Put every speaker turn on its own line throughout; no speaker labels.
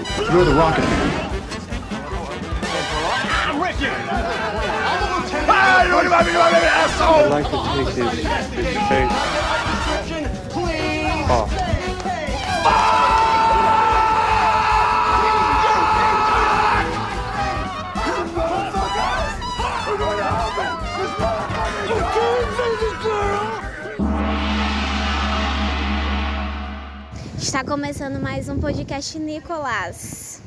You're the rocket. I'm
rich. Ah, you wanna be my baby, asshole. like to take his, his face. Oh.
Está começando mais um podcast Nicolas.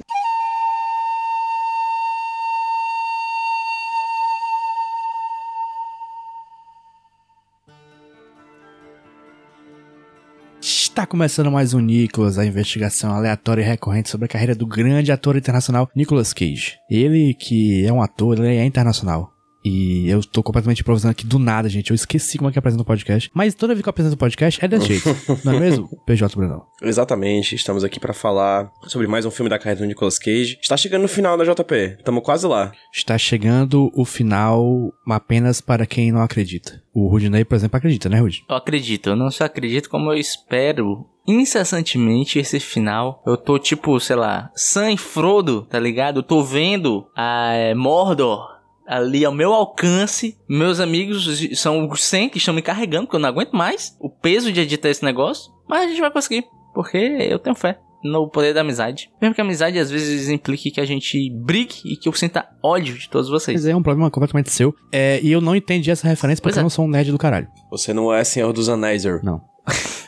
Está começando mais um Nicolas, a investigação aleatória e recorrente sobre a carreira do grande ator internacional Nicolas Cage. Ele que é um ator, ele é internacional. E eu tô completamente improvisando aqui do nada, gente. Eu esqueci como é que apresenta o podcast. Mas toda vez que eu apresento o podcast é desse jeito. Não é mesmo? PJ Brunão.
Exatamente, estamos aqui pra falar sobre mais um filme da carreira do Nicolas Cage. Está chegando no final da JP, estamos quase lá.
Está chegando o final apenas para quem não acredita. O Rudinei, por exemplo, acredita, né, Rud?
Eu acredito, eu não só acredito, como eu espero incessantemente esse final. Eu tô tipo, sei lá, Sam e Frodo, tá ligado? Eu tô vendo a é, Mordor ali ao meu alcance. Meus amigos são os 100 que estão me carregando, porque eu não aguento mais o peso de editar esse negócio. Mas a gente vai conseguir, porque eu tenho fé no poder da amizade. Mesmo que a amizade às vezes implique que a gente brigue e que eu sinta ódio de todos vocês.
Mas é um problema completamente seu. É, e eu não entendi essa referência porque
é.
eu não sou um nerd do caralho.
Você não é Senhor dos Anéis.
Não.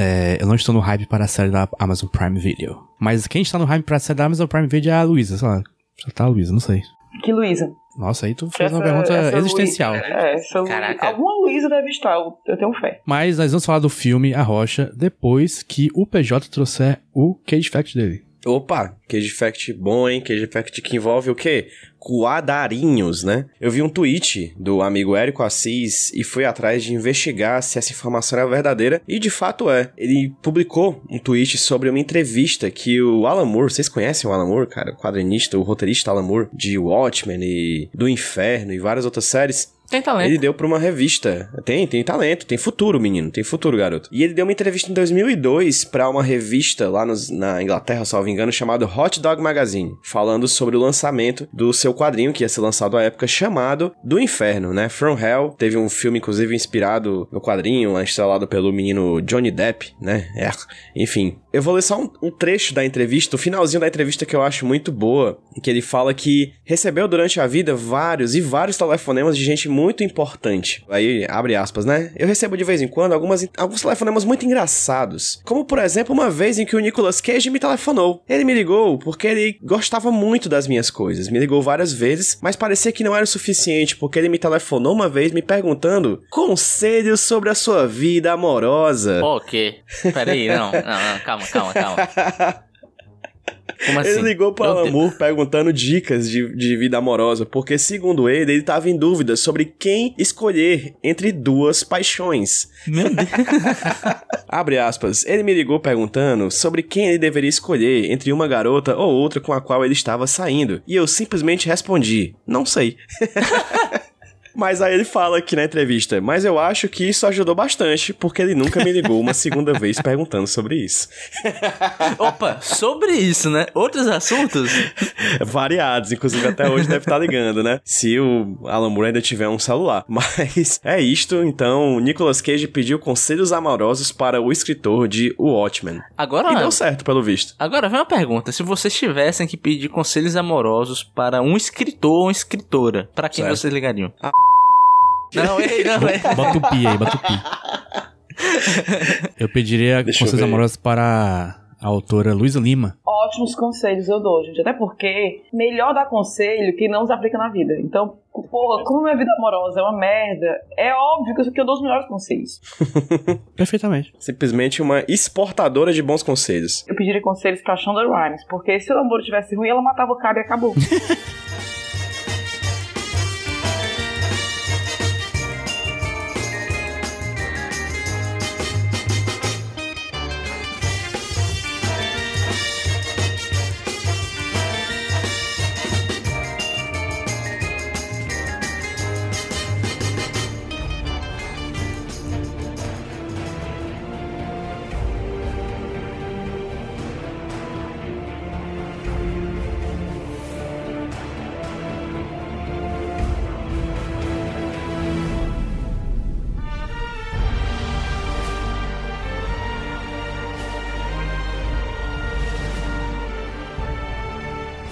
É, eu não estou no hype para a série da Amazon Prime Video. Mas quem está no hype para a série da Amazon Prime Video é a Luísa, sei lá. Já tá a Luísa, não sei.
Que Luísa?
Nossa, aí tu fez uma pergunta existencial.
Luísa- é, essa Lu-
Caraca.
Alguma Luísa deve estar, eu, eu tenho fé.
Mas nós vamos falar do filme A Rocha depois que o PJ trouxer o Cage Fact dele.
Opa, Cage Fact bom, hein? Cage Fact que envolve o quê? Coadarinhos, né? Eu vi um tweet do amigo Érico Assis e fui atrás de investigar se essa informação era verdadeira, e de fato é. Ele publicou um tweet sobre uma entrevista que o Alan Moore, vocês conhecem o Alan Moore, cara? O quadrinista, o roteirista Alan Moore, de Watchmen e do Inferno e várias outras séries.
Tem talento.
Ele deu pra uma revista. Tem, tem talento, tem futuro, menino, tem futuro, garoto. E ele deu uma entrevista em 2002 pra uma revista lá nos- na Inglaterra, salvo engano, chamada Hot Dog Magazine, falando sobre o lançamento do seu quadrinho que ia ser lançado à época chamado Do Inferno, né? From Hell. Teve um filme inclusive inspirado no quadrinho, estrelado pelo menino Johnny Depp, né? É. Enfim, eu vou ler só um, um trecho da entrevista, o finalzinho da entrevista que eu acho muito boa, que ele fala que recebeu durante a vida vários e vários telefonemas de gente muito importante. Aí, abre aspas, né? Eu recebo de vez em quando algumas, alguns telefonemas muito engraçados. Como, por exemplo, uma vez em que o Nicolas Cage me telefonou. Ele me ligou porque ele gostava muito das minhas coisas. Me ligou várias vezes, mas parecia que não era o suficiente, porque ele me telefonou uma vez me perguntando conselhos sobre a sua vida amorosa.
O quê? Peraí, não, não, não, calma, calma, calma. Como assim?
Ele ligou pro Alan Moore perguntando dicas de, de vida amorosa, porque, segundo ele, ele tava em dúvida sobre quem escolher entre duas paixões.
Meu Deus.
Abre aspas. Ele me ligou perguntando sobre quem ele deveria escolher entre uma garota ou outra com a qual ele estava saindo. E eu simplesmente respondi: Não sei. Mas aí ele fala aqui na entrevista, mas eu acho que isso ajudou bastante, porque ele nunca me ligou uma segunda vez perguntando sobre isso.
Opa, sobre isso, né? Outros assuntos?
Variados, inclusive até hoje deve estar ligando, né? Se o Alan Moore ainda tiver um celular. Mas é isto, então Nicolas Cage pediu conselhos amorosos para o escritor de O Watchmen.
Agora,
E deu certo, pelo visto.
agora vem uma pergunta. Se vocês tivessem que pedir conselhos amorosos para um escritor ou uma escritora, para quem
Certo.
vocês ligariam? Não, ei, não, ei.
Bota o pi aí, bota o pi. Eu pediria
Deixa eu
conselhos
ver.
amorosos para a autora Luísa Lima.
Ótimos conselhos eu dou, gente. Até porque melhor dar conselho que não se aplica na vida. Então, porra, como minha vida amorosa é uma merda, é óbvio que eu, que eu dou os melhores conselhos.
Perfeitamente.
Simplesmente uma exportadora de bons conselhos.
Eu pediria conselhos pra Shonda Rhimes, porque se o namoro tivesse ruim, ela matava o cara e acabou.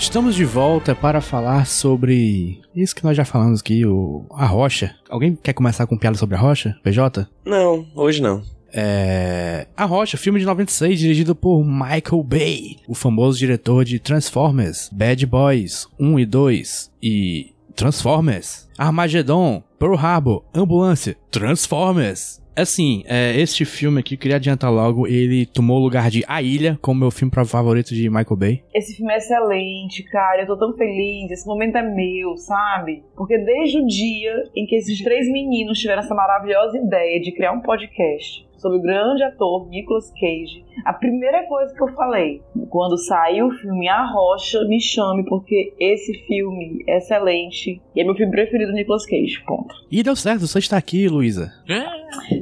Estamos de volta para falar sobre isso que nós já falamos aqui, o a Rocha. Alguém quer começar com piada sobre a Rocha? PJ?
Não, hoje não.
É... A Rocha, filme de 96, dirigido por Michael Bay, o famoso diretor de Transformers, Bad Boys 1 e 2 e Transformers, Armageddon, Pearl Harbor, Ambulância, Transformers. Assim, é, este filme aqui, queria adiantar logo, ele tomou o lugar de A Ilha como meu filme favorito de Michael Bay.
Esse filme é excelente, cara. Eu tô tão feliz. Esse momento é meu, sabe? Porque desde o dia em que esses três meninos tiveram essa maravilhosa ideia de criar um podcast sobre o grande ator Nicolas Cage, a primeira coisa que eu falei, quando saiu o filme A Rocha, me chame, porque esse filme é excelente e é meu filme preferido do Nicolas Cage. Ponto.
E deu certo, você está aqui, Luísa.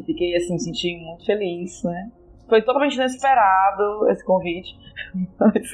Fiquei assim, me senti muito feliz, né? Foi totalmente inesperado esse convite. Mas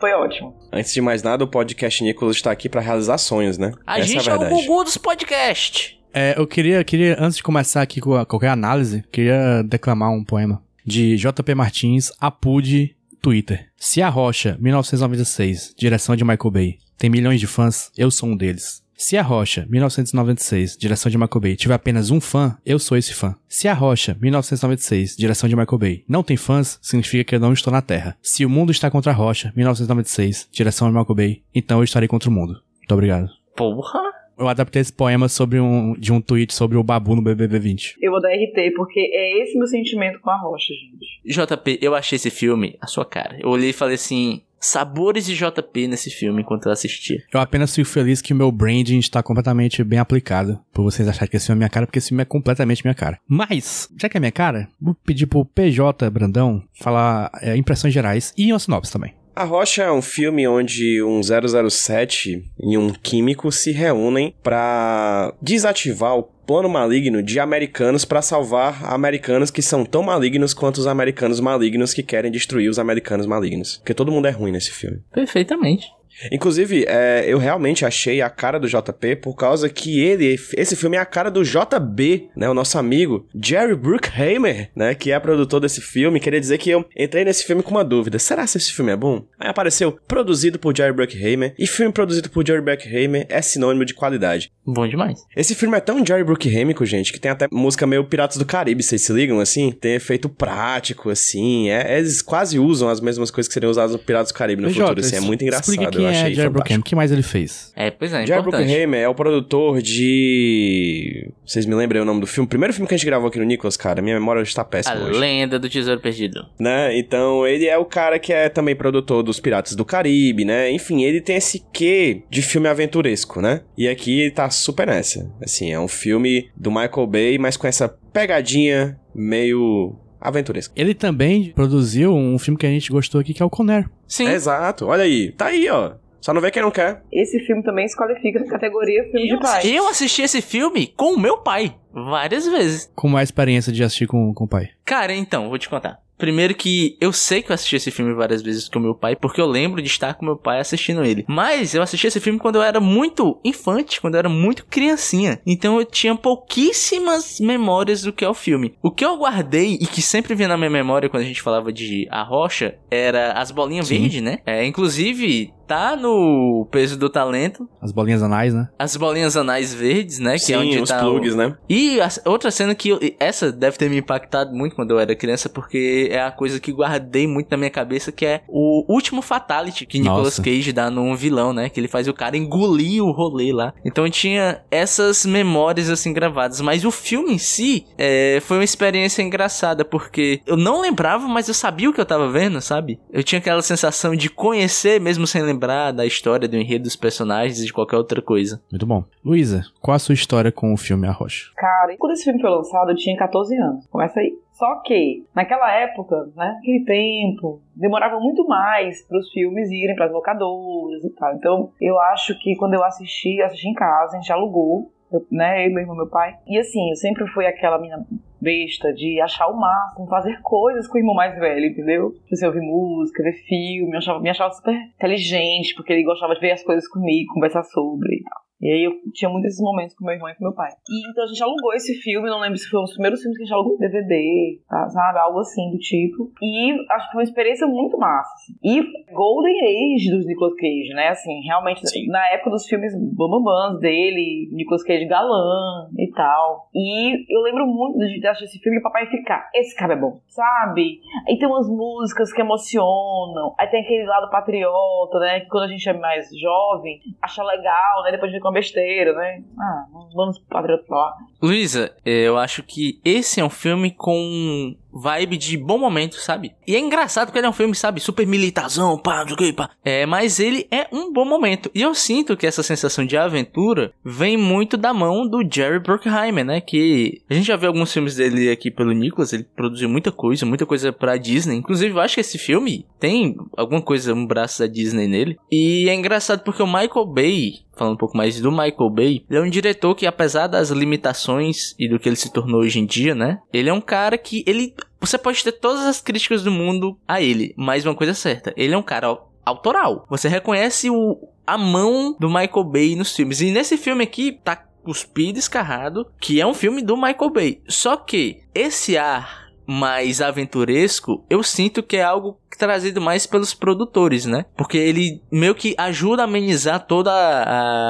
Foi ótimo.
Antes de mais nada, o podcast Nicolas está aqui para realizar sonhos, né?
A
Essa
gente
é
é,
a
o
verdade.
Gugu dos podcasts.
É, eu queria, queria, antes de começar aqui com qualquer análise, queria declamar um poema de JP Martins, Apude, Twitter. Se a Rocha, 1996, direção de Michael Bay, tem milhões de fãs, eu sou um deles. Se a Rocha, 1996, direção de Michael Bay, tiver apenas um fã, eu sou esse fã. Se a Rocha, 1996, direção de Michael Bay, não tem fãs, significa que eu não estou na Terra. Se o mundo está contra a Rocha, 1996, direção de Michael Bay, então eu estarei contra o mundo. Muito obrigado.
Porra.
Eu adaptei esse poema sobre um, de um tweet sobre o Babu no BBB 20.
Eu vou dar RT, porque é esse meu sentimento com a Rocha, gente.
JP, eu achei esse filme a sua cara. Eu olhei e falei assim: sabores de JP nesse filme enquanto eu assistia.
Eu apenas fico feliz que o meu branding está completamente bem aplicado. Por vocês acharem que esse filme é minha cara, porque esse filme é completamente minha cara. Mas, já que é minha cara, vou pedir pro PJ Brandão falar é, impressões gerais e uma sinopse também.
A Rocha é um filme onde um 007 e um químico se reúnem pra desativar o plano maligno de americanos pra salvar americanos que são tão malignos quanto os americanos malignos que querem destruir os americanos malignos. Porque todo mundo é ruim nesse filme.
Perfeitamente.
Inclusive, é, eu realmente achei a cara do JP por causa que ele, esse filme é a cara do JB, né? O nosso amigo Jerry Bruckheimer, né? Que é produtor desse filme. Queria dizer que eu entrei nesse filme com uma dúvida: será que esse filme é bom? Aí apareceu produzido por Jerry Bruckheimer. E filme produzido por Jerry Bruckheimer é sinônimo de qualidade.
Bom demais.
Esse filme é tão Jerry Bruckheimer, gente, que tem até música meio Piratas do Caribe, vocês se ligam, assim? Tem efeito prático, assim. É, eles quase usam as mesmas coisas que seriam usadas no Piratas do Caribe no
PJ,
futuro, assim. É muito engraçado, eu
é
achei
Jerry
fantástico.
Bruckheimer, o que mais ele fez?
É, pois é,
Jerry
importante.
Bruckheimer é o produtor de... Vocês me lembram o nome do filme? Primeiro filme que a gente gravou aqui no Nicholas, cara. Minha memória está
A
péssima hoje.
lenda do tesouro perdido.
Né? Então, ele é o cara que é também produtor dos Piratas do Caribe, né? Enfim, ele tem esse quê de filme aventuresco, né? E aqui ele tá super nessa. Assim, é um filme do Michael Bay, mas com essa pegadinha meio aventuresca.
Ele também produziu um filme que a gente gostou aqui, que é o Conner.
Sim.
Exato. Olha aí. Tá aí, ó. Só não vê quem não quer.
Esse filme também se qualifica na categoria filme de pai.
Eu assisti esse filme com o meu pai várias vezes.
Como é a experiência de assistir com, com o pai?
Cara, então, vou te contar. Primeiro que eu sei que eu assisti esse filme várias vezes com meu pai, porque eu lembro de estar com meu pai assistindo ele. Mas eu assisti esse filme quando eu era muito infante, quando eu era muito criancinha. Então eu tinha pouquíssimas memórias do que é o filme. O que eu guardei e que sempre vinha na minha memória quando a gente falava de A Rocha era as bolinhas
Sim.
verdes, né? É, inclusive, tá no peso do talento.
As bolinhas anais, né?
As bolinhas anais verdes, né? Que
Sim,
é onde
os
tá o-
plugs, né?
e a outra cena que eu- essa deve ter me impactado muito quando eu era criança, porque é a coisa que guardei muito na minha cabeça, que é o último fatality que Nicolas
Nossa.
Cage dá num vilão, né? Que ele faz o cara engolir o rolê lá. Então eu tinha essas memórias assim gravadas, mas o filme em si é, foi uma experiência engraçada, porque eu não lembrava, mas eu sabia o que eu tava vendo, sabe? Eu tinha aquela sensação de conhecer, mesmo sem lembrar da história, do enredo dos personagens e de qualquer outra coisa.
Muito bom. Luísa, qual a sua história com o filme A Rocha?
Cara, quando esse filme foi lançado, eu tinha 14 anos. Começa aí. Só que, naquela época, né, naquele tempo, demorava muito mais para os filmes irem para as locadoras e tal. Então, eu acho que quando eu assisti, eu assisti em casa, a gente alugou, eu, né, eu, meu irmão e meu pai. E assim, eu sempre fui aquela minha besta de achar o máximo, fazer coisas com o irmão mais velho, entendeu? Tipo assim, ouvir música, ver filme, eu achava, me achava super inteligente, porque ele gostava de ver as coisas comigo, conversar sobre e tal. E aí eu tinha muitos desses momentos com meu irmão e com meu pai. E então a gente alugou esse filme, não lembro se foi um dos primeiros filmes que a gente alugou DVD, tá, sabe? Algo assim do tipo. E acho que foi uma experiência muito massa. Assim. E Golden Age dos Nicolas Cage, né? Assim, realmente,
Sim.
na época dos filmes bambambans dele, Nicolas Cage galã e tal. E eu lembro muito de assistir esse filme o papai ficar, esse cara é bom, sabe? Aí tem umas músicas que emocionam, aí tem aquele lado patriota, né? Que quando a gente é mais jovem, acha legal, né? Depois fica uma besteira, né? Ah, vamos patriota lá.
Luísa, eu acho que esse é um filme com vibe de bom momento, sabe? E é engraçado porque ele é um filme, sabe, super militarzão, pá, não sei pá. É, mas ele é um bom momento. E eu sinto que essa sensação de aventura vem muito da mão do Jerry Bruckheimer, né? Que a gente já viu alguns filmes dele aqui pelo Nicholas, ele produziu muita coisa, muita coisa pra Disney. Inclusive, eu acho que esse filme tem alguma coisa, um braço da Disney nele. E é engraçado porque o Michael Bay, falando um pouco mais do Michael Bay, ele é um diretor que, apesar das limitações e do que ele se tornou hoje em dia, né? Ele é um cara que ele. Você pode ter todas as críticas do mundo a ele, mas uma coisa é certa, ele é um cara au- autoral. Você reconhece o, a mão do Michael Bay nos filmes. E nesse filme aqui tá cuspido, escarrado, que é um filme do Michael Bay. Só que esse ar mais aventuresco, eu sinto que é algo trazido mais pelos produtores, né? Porque ele meio que ajuda a amenizar todo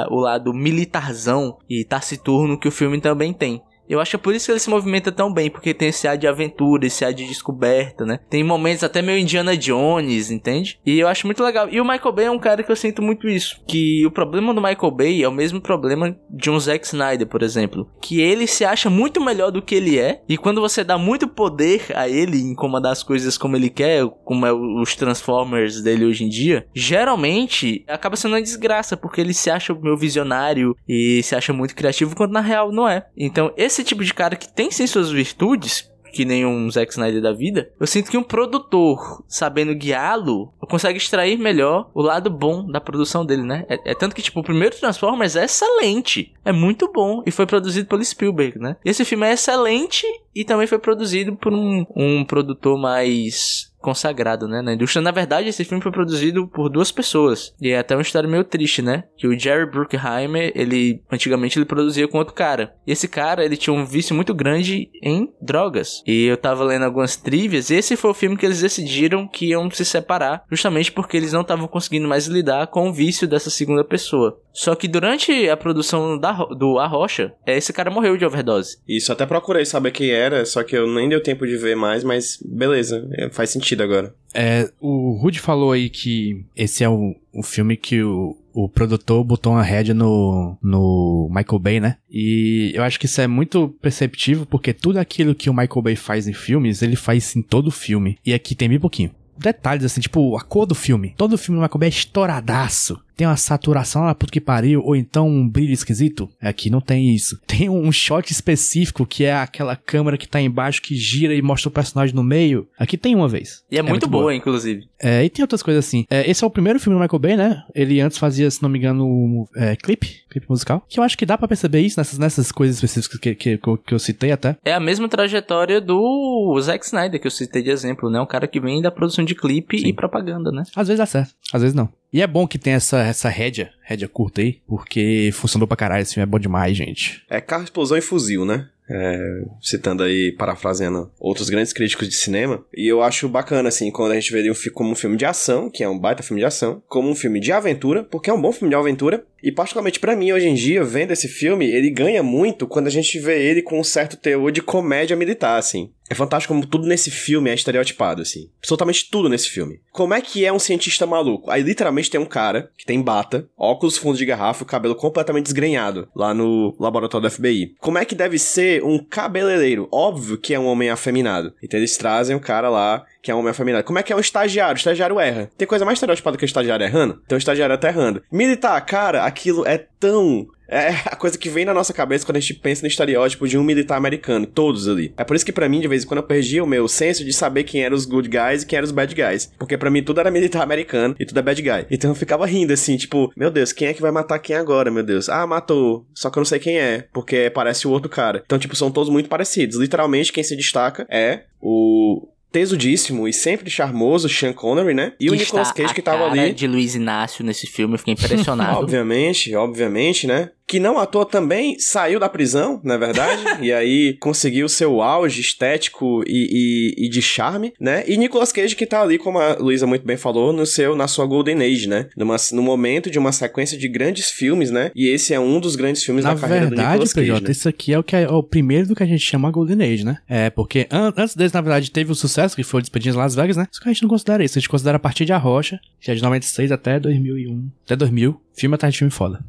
o lado militarzão e taciturno que o filme também tem. Eu acho que é por isso que ele se movimenta tão bem, porque tem esse ar de aventura, esse ar de descoberta, né? Tem momentos até meio Indiana Jones, entende? E eu acho muito legal. E o Michael Bay é um cara que eu sinto muito isso. Que o problema do Michael Bay é o mesmo problema de um Zack Snyder, por exemplo. Que ele se acha muito melhor do que ele é. E quando você dá muito poder a ele em comandar as coisas como ele quer, como é os Transformers dele hoje em dia, geralmente acaba sendo uma desgraça, porque ele se acha o meu visionário e se acha muito criativo, quando na real não é. Então, esse tipo de cara que tem sim suas virtudes, que nem um Zack Snyder da vida, eu sinto que um produtor, sabendo guiá-lo, consegue extrair melhor o lado bom da produção dele, né? É, é tanto que, tipo, o primeiro Transformers é excelente, é muito bom, e foi produzido pelo Spielberg, né? E esse filme é excelente e também foi produzido por um, um produtor mais consagrado, né, na indústria. Na verdade, esse filme foi produzido por duas pessoas. E é até uma história meio triste, né? Que o Jerry Bruckheimer, ele antigamente ele produzia com outro cara. E esse cara, ele tinha um vício muito grande em drogas. E eu tava lendo algumas trivias, e esse foi o filme que eles decidiram que iam se separar, justamente porque eles não estavam conseguindo mais lidar com o vício dessa segunda pessoa. Só que durante a produção da, do A Rocha, esse cara morreu de overdose.
Isso, até procurei saber quem era, só que eu nem deu tempo de ver mais, mas beleza, é, faz sentido agora.
É, o Rudy falou aí que esse é o, o filme que o, o produtor botou uma rédea no, no Michael Bay, né? E eu acho que isso é muito perceptível, porque tudo aquilo que o Michael Bay faz em filmes, ele faz em todo filme. E aqui tem bem pouquinho. Detalhes assim, tipo, a cor do filme. Todo filme do Michael Bay é estouradaço. Tem uma saturação lá, puto que pariu, ou então um brilho esquisito. Aqui não tem isso. Tem um shot específico que é aquela câmera que tá embaixo que gira e mostra o personagem no meio. Aqui tem uma vez.
E é, muito, boa, inclusive.
É, e tem outras coisas assim. É, esse é o primeiro filme do Michael Bay, né? Ele antes fazia, se não me engano, é, clipe, clipe musical. Que eu acho que dá pra perceber isso nessas, nessas coisas específicas que, que, que eu citei até.
É a mesma trajetória do Zack Snyder, que eu citei de exemplo, né? Um cara que vem da produção de clipe
Sim.
e propaganda, né?
Às vezes dá certo, às vezes não. E é bom que tem essa, essa rédea, rédea curta aí, porque funcionou pra caralho, esse filme é bom demais, gente.
É carro, explosão e fuzil, né? É, citando aí, parafraseando outros grandes críticos de cinema. E eu acho bacana, assim, quando a gente vê um como um filme de ação, que é um baita filme de ação, como um filme de aventura, porque é um bom filme de aventura. E particularmente pra mim, hoje em dia, vendo esse filme, ele ganha muito quando a gente vê ele com um certo teor de comédia militar, assim. É fantástico como tudo nesse filme é estereotipado, assim. Absolutamente tudo nesse filme. Como é que é um cientista maluco? Aí literalmente tem um cara que tem bata, óculos fundo de garrafa e o cabelo completamente desgrenhado lá no laboratório do FBI. Como é que deve ser um cabeleireiro? Óbvio que é um homem afeminado. Então eles trazem um cara lá que é um homem afeminado. Como é que é um estagiário? O estagiário erra. Tem coisa mais estereotipada que o estagiário errando? Então o estagiário até errando. Militar, cara, aquilo é tão é a coisa que vem na nossa cabeça quando a gente pensa no estereótipo de um militar americano, todos ali. É por isso que pra mim, de vez em quando, eu perdi o meu senso de saber quem eram os good guys e quem eram os bad guys. Porque pra mim tudo era militar americano e tudo é bad guy. Então eu ficava rindo assim, tipo, meu Deus, quem é que vai matar quem agora, meu Deus? Ah, matou. Só que eu não sei quem é, porque parece o outro cara. Então, tipo, são todos muito parecidos. Literalmente, quem se destaca é o tesudíssimo e sempre charmoso Sean Connery, né? E o
Que
Nicolas
está
Cage que tava ali.
de Luiz Inácio nesse filme, eu fiquei impressionado.
Obviamente, obviamente, né? Que não à toa também saiu da prisão, na é verdade, e aí conseguiu seu auge estético e, e, e, de charme, né? E Nicolas Cage que tá ali, como a Luísa muito bem falou, no seu, na sua Golden Age, né? Numa, no momento de uma sequência de grandes filmes, né? E esse é um dos grandes filmes
na
da carreira
verdade,
do Nicolas Cage.
PJ,
né?
isso aqui é o que é o primeiro do que a gente chama Golden Age, né? É, porque an antes desse, na verdade, teve o sucesso, que foi o Despedindo em Las Vegas, né? Só que a gente não considera isso, a gente considera a partir de A Rocha, que é de 96 até 2001. Até 2000, filme atrás de filme foda.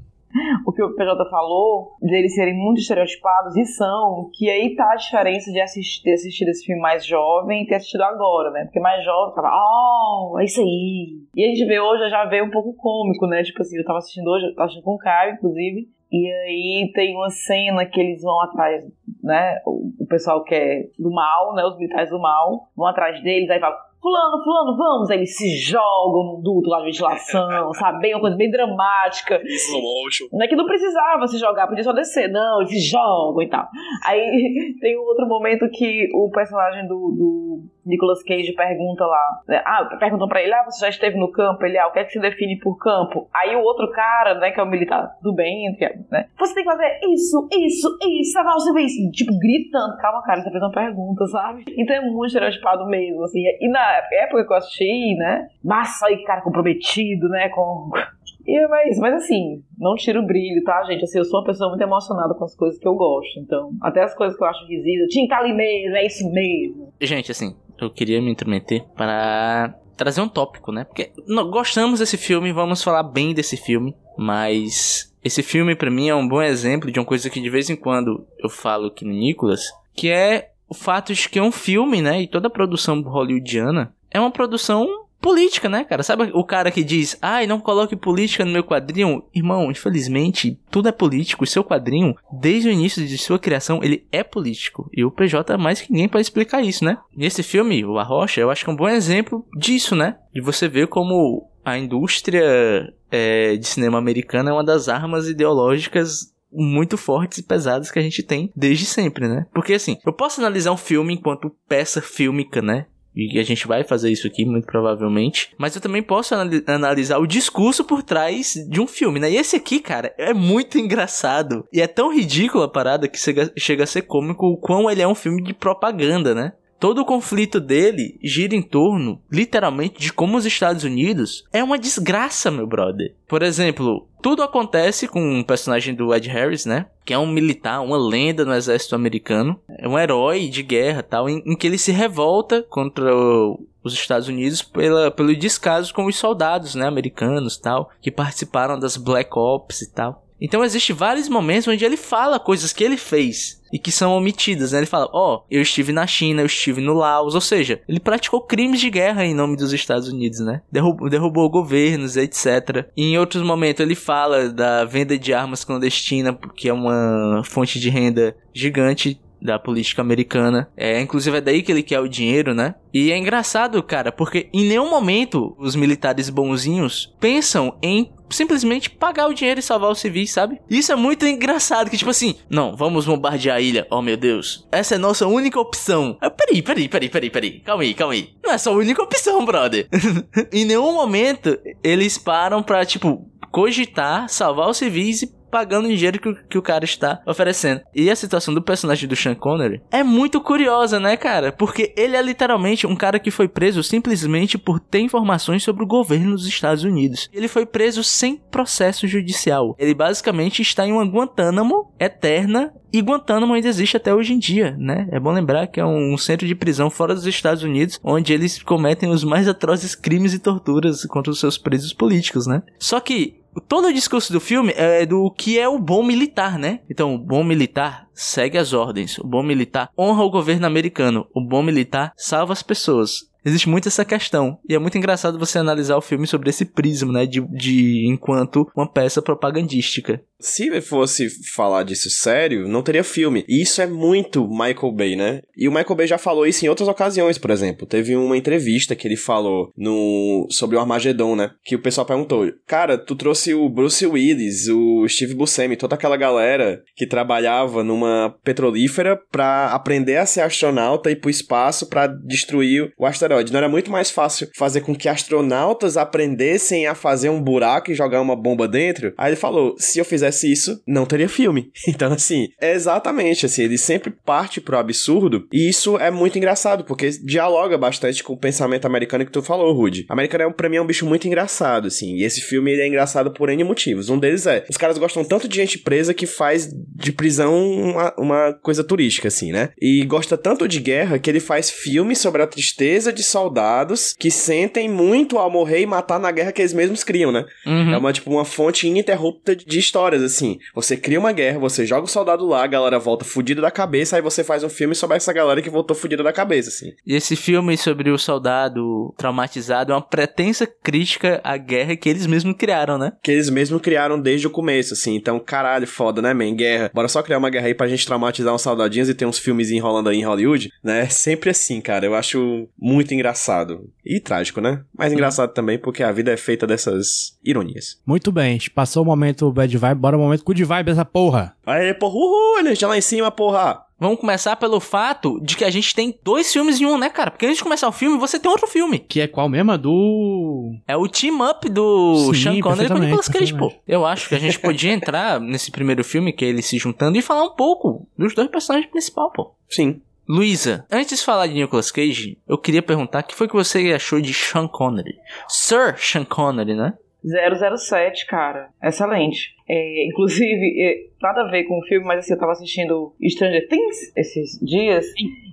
O que o PJ falou, deles serem muito estereotipados, e são, que aí tá a diferença de assistir, ter assistido esse filme mais jovem e ter assistido agora, né? Porque mais jovem ficava, oh, é isso aí. E a gente vê hoje, já vê um pouco cômico, né? Tipo assim, eu tava assistindo hoje, eu tava assistindo com o Caio, inclusive, e aí tem uma cena que eles vão atrás, né? O, o pessoal que é do mal, né? Os militares do mal, vão atrás deles, aí fala, Fulano, fulano, vamos! Aí eles se jogam no duto lá de ventilação, sabe? Bem, uma coisa bem dramática.
Slow motion.
Não é que não precisava se jogar, podia só descer. Não, eles se jogam e tal. Aí tem um outro momento que o personagem do, do Nicolas Cage pergunta lá. Né? Ah, perguntam pra ele: Ah, você já esteve no campo? Ele, ah, o que é que se define por campo? Aí o outro cara, né, que é o militar do bem, né? Você tem que fazer isso, isso, isso, salvar o serviço. Tipo, gritando. Calma, cara, você fez uma pergunta, sabe? Então é muito estereotipado mesmo, assim. E na época que eu assisti, né? Massa aí, cara comprometido, né? Com. E, mas, mas assim, não tira o brilho, tá, gente? Assim, eu sou uma pessoa muito emocionada com as coisas que eu gosto. Então, até as coisas que eu acho risíveis, tinha que estar ali mesmo, é isso mesmo.
Gente, assim, eu queria me intrometer para trazer um tópico, né? Porque gostamos desse filme, vamos falar bem desse filme, mas esse filme para mim é um bom exemplo de uma coisa que de vez em quando eu falo aqui no Nicolas, que é o fato de que é um filme, né? E toda a produção hollywoodiana é uma produção política, né, cara? Sabe o cara que diz, ai, não coloque política no meu quadrinho? Irmão, infelizmente, tudo é político. O seu quadrinho, desde o início de sua criação, ele é político. E o PJ é mais que ninguém para explicar isso, né? Nesse filme, o Arrocha, eu acho que é um bom exemplo disso, né? De você ver como a indústria é, de cinema americana é uma das armas ideológicas muito fortes e pesadas que a gente tem desde sempre, né? Porque assim, eu posso analisar um filme enquanto peça fílmica, né? E a gente vai fazer isso aqui, muito provavelmente. Mas eu também posso analisar o discurso por trás de um filme, né? E esse aqui, cara, é muito engraçado. E é tão ridículo a parada que chega a ser cômico o quão ele é um filme de propaganda, né? Todo o conflito dele gira em torno, literalmente, de como os Estados Unidos é uma desgraça, meu brother. Por exemplo, tudo acontece com um personagem do Ed Harris, né? Que é um militar, uma lenda no exército americano. É um herói de guerra tal, em, em que ele se revolta contra o, os Estados Unidos pela, pelo descaso com os soldados, né? Americanos tal, que participaram das Black Ops e tal. Então existe vários momentos onde ele fala coisas que ele fez e que são omitidas, né? Ele fala, ó, oh, eu estive na China, eu estive no Laos, ou seja, ele praticou crimes de guerra em nome dos Estados Unidos, né? Derrubou, derrubou governos, etc. E em outros momentos ele fala da venda de armas clandestina, que é uma fonte de renda gigante da política americana. É, inclusive é daí que ele quer o dinheiro, né? E é engraçado, cara, porque em nenhum momento os militares bonzinhos pensam em simplesmente pagar o dinheiro e salvar os civis, sabe? Isso é muito engraçado, que tipo assim, não, vamos bombardear a ilha, oh meu Deus, essa é nossa única opção. Ah, peraí, peraí, peraí, peraí, peraí, calma aí, calma aí. Não é só a única opção, brother. em nenhum momento eles param pra, tipo, cogitar salvar os civis e pagando o dinheiro que, que o cara está oferecendo. E a situação do personagem do Sean Connery é muito curiosa, né, cara? Porque ele é literalmente um cara que foi preso simplesmente por ter informações sobre o governo dos Estados Unidos. Ele foi preso sem processo judicial. Ele basicamente está em uma Guantánamo eterna e Guantánamo ainda existe até hoje em dia, né? É bom lembrar que é um centro de prisão fora dos Estados Unidos, onde eles cometem os mais atrozes crimes e torturas contra os seus presos políticos, né? Só que todo o discurso do filme é do que é o bom militar, né? Então, o bom militar segue as ordens, o bom militar honra o governo americano, o bom militar salva as pessoas. Existe muito essa questão. E é muito engraçado você analisar o filme sobre esse prisma, né? De, de enquanto uma peça propagandística.
Se fosse falar disso sério, não teria filme. E isso é muito Michael Bay, né? E o Michael Bay já falou isso em outras ocasiões, por exemplo. Teve uma entrevista que ele falou no sobre o Armagedon, né? Que o pessoal perguntou: Cara, tu trouxe o Bruce Willis, o Steve Buscemi, toda aquela galera que trabalhava numa petrolífera pra aprender a ser astronauta e ir pro espaço pra destruir o asteroide. Não era muito mais fácil fazer com que astronautas aprendessem a fazer um buraco e jogar uma bomba dentro? Aí ele falou: se eu fizesse isso, não teria filme. Então, assim, é exatamente assim, ele sempre parte pro absurdo. E isso é muito engraçado, porque dialoga bastante com o pensamento americano que tu falou, Rude. Americano, é, um- pra mim, é um bicho muito engraçado, assim. E esse filme ele é engraçado por N motivos. Um deles é: os caras gostam tanto de gente presa que faz de prisão uma, uma coisa turística, assim, né? E gosta tanto de guerra que ele faz filmes sobre a tristeza de soldados que sentem muito ao morrer e matar na guerra que eles mesmos criam, né?
Uhum.
É uma, tipo, uma fonte ininterrupta de histórias, assim. Você cria uma guerra, você joga o soldado lá, a galera volta fudida da cabeça, aí você faz um filme sobre essa galera que voltou fudida da cabeça, assim.
E esse filme sobre o soldado traumatizado é uma pretensa crítica à guerra que eles mesmos criaram, né?
Que eles mesmos criaram desde o começo, assim. Então, caralho, foda, né, man? Guerra. Bora só criar uma guerra aí pra gente traumatizar uns soldadinhos e ter uns filmes enrolando aí em Hollywood, né? Sempre assim, cara. Eu acho muito engraçado. E trágico, né? Mas engraçado também porque a vida é feita dessas ironias.
Muito bem, a gente passou o momento bad vibe, bora o momento good vibe essa porra.
Aí, porra, uhul, energia lá em cima, porra.
Vamos começar pelo fato de que a gente tem dois filmes em um, né, cara? Porque antes de começar o filme, você tem outro filme.
Que é qual mesmo? Do...
É o team up do
Sim,
Sean Connery com Nicolas Cage, pô. Eu acho que a gente podia entrar nesse primeiro filme, que é ele se juntando, e falar um pouco dos dois personagens principais, pô.
Sim.
Luísa, antes de falar de Nicolas Cage, eu queria perguntar o que foi que você achou de Sean Connery? Sir Sean Connery, né?
007, cara. Excelente. É, inclusive, é, nada a ver com o filme, mas assim, eu tava assistindo Stranger Things esses dias.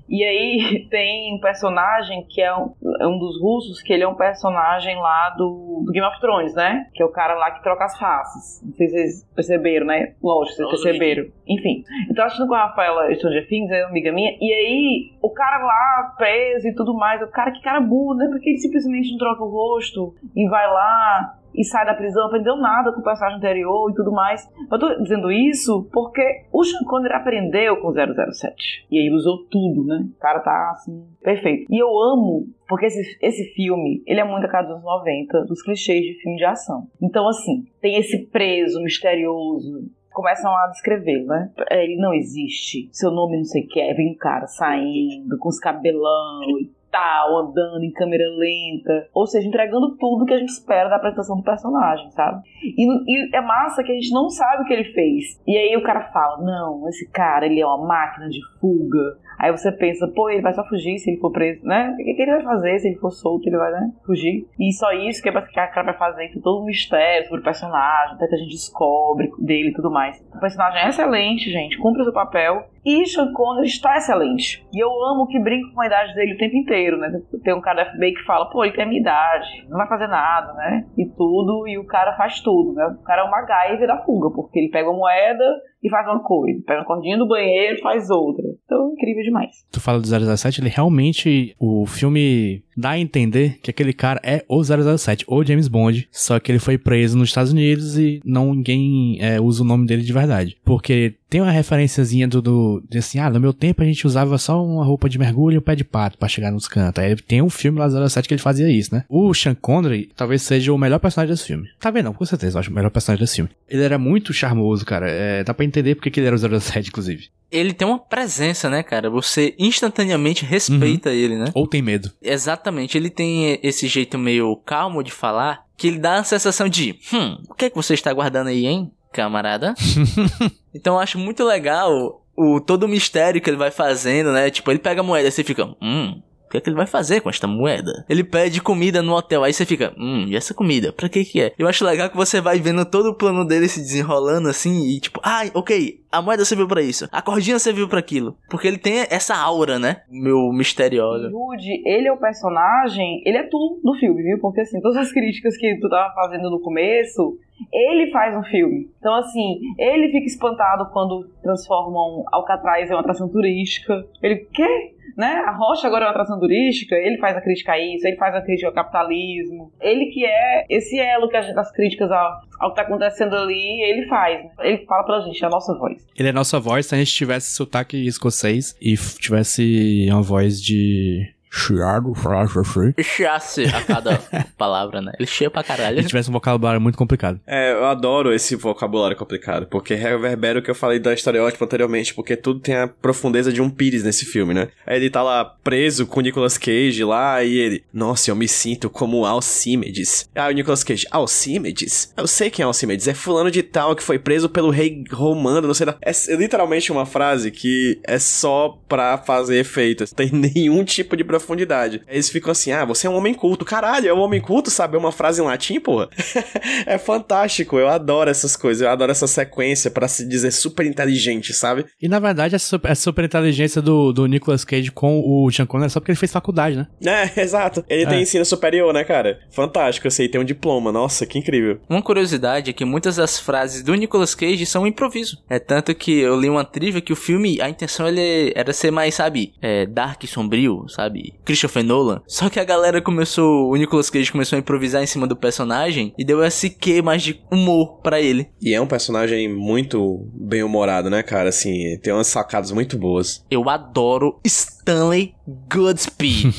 E aí tem um personagem que é um, é um dos russos, que ele é um personagem lá do, do Game of Thrones, né? Que é o cara lá que troca as faces. Não sei se vocês perceberam, né? Lógico, vocês perceberam. Enfim. Tava assistindo com a Rafaela Stranger Things, é uma amiga minha, e aí o cara lá preso e tudo mais, o cara, que cara burro, né? Porque ele simplesmente não troca o rosto e vai lá e sai da prisão, aprendeu nada com o personagem anterior e tudo mais. Eu tô dizendo isso porque o Sean Connery aprendeu com 007. E aí ele usou tudo, né? O cara tá, assim, perfeito. E eu amo, porque esse, esse filme, ele é muito a cara dos anos 90, dos clichês de filme de ação. Então, assim, tem esse preso misterioso, começam a descrever, né? É, Ele não existe, seu nome não sei o que, aí vem um cara saindo com os cabelão e tal, andando em câmera lenta, ou seja, entregando tudo que a gente espera da apresentação do personagem, sabe? E, e é massa que a gente não sabe o que ele fez. E aí o cara fala, não, esse cara, ele é uma máquina de fuga. Aí você pensa, pô, ele vai só fugir se ele for preso, né? O que, ele vai fazer se ele for solto? Ele vai, né? Fugir. E só isso que é que a cara vai fazer, tem todo um mistério sobre o personagem, até que a gente descobre dele e tudo mais. O personagem é excelente, gente, cumpre o seu papel. E Sean Connery está excelente. E eu amo que brinca com a idade dele o tempo inteiro, né? Tem um cara da FBI que fala, pô, ele tem a minha idade, não vai fazer nada, né? E tudo, e o cara faz tudo, né? O cara é uma MacGyver da fuga, porque ele pega uma moeda e faz uma coisa, pega uma cordinha do banheiro e faz outra. Então, incrível demais.
Tu fala do 007, ele realmente, o filme dá a entender que aquele cara é o 007, ou James Bond, só que ele foi preso nos Estados Unidos e não ninguém é, usa o nome dele de verdade. Porque tem uma referenciazinha do, do de assim, ah, no meu tempo a gente usava só uma roupa de mergulho e um pé de pato pra chegar nos cantos. Aí tem um filme lá 07 que ele fazia isso, né? O Sean Connery talvez seja o melhor personagem desse filme. Tá vendo? Não, com certeza, eu acho o melhor personagem desse filme. Ele era muito charmoso, cara. É, dá pra entender porque que ele era o 07, inclusive.
Ele tem uma presença, né, cara? Você instantaneamente respeita ele, né?
Ou tem medo.
Exatamente, ele tem esse jeito meio calmo de falar, que ele dá a sensação de, hum, o que é que você está guardando aí, hein, camarada? então eu acho muito legal o todo o mistério que ele vai fazendo, né? Tipo, ele pega a moeda e você fica, hum, que é que ele vai fazer com esta moeda? Ele pede comida no hotel, aí você fica, hum, e essa comida? Pra que que é? Eu acho legal que você vai vendo todo o plano dele se desenrolando assim e tipo, ai, ok, a moeda serviu pra isso, a cordinha serviu pra aquilo. Porque ele tem essa aura, né? Meu misteriosa.
Rude, ele é o personagem, ele é tudo no filme, viu? Porque assim, todas as críticas que tu tava fazendo no começo, ele faz um filme. Então, assim, ele fica espantado quando transformam Alcatraz em uma atração turística. Ele, quê? Né? A Rocha agora é uma atração turística, ele faz a crítica a isso, ele faz a crítica ao capitalismo. Ele que é esse elo que a das críticas ao, ao que tá acontecendo ali, ele faz. Né? Ele fala pra gente, é a nossa voz.
Ele é nossa voz se a gente tivesse sotaque escocês e tivesse uma voz de Chiado, flash, assim.
Chiasse a cada palavra, né? Ele cheia pra caralho.
Se tivesse um vocabulário muito complicado.
É, eu adoro esse vocabulário complicado, porque reverbera o que eu falei da estereótipo anteriormente, porque tudo tem a profundeza de um pires nesse filme, né? Aí ele tá lá preso com o Nicolas Cage lá, e ele, nossa, eu me sinto como Alcimedes. Ah, o Nicolas Cage, Alcimedes? Eu sei quem é Alcimedes, é fulano de tal que foi preso pelo rei romano, não sei lá. É literalmente uma frase que é só pra fazer efeitos, não tem nenhum tipo de profundidade. Aí eles ficam assim, ah, você é um homem culto. Caralho, é um homem culto saber uma frase em latim, porra? é fantástico, eu adoro essas coisas, eu adoro essa sequência pra se dizer super inteligente, sabe?
E na verdade, essa super, essa super inteligência do, do Nicolas Cage com o Sean Connery é só porque ele fez faculdade, né?
É, exato. Ele
É.
tem ensino superior, né, cara? Fantástico, eu sei, tem um diploma. Nossa, que incrível.
Uma curiosidade é que muitas das frases do Nicolas Cage são um improviso. É tanto que eu li uma trivia que o filme, a intenção ele era ser mais, sabe, é, dark e sombrio, sabe? Christopher Nolan. Só que a galera começou, o Nicolas Cage começou a improvisar em cima do personagem e deu esse quê mais de humor pra ele.
E é um personagem muito bem humorado, né, cara? Assim, tem umas sacadas muito boas.
Eu adoro Stanley Goodspeed.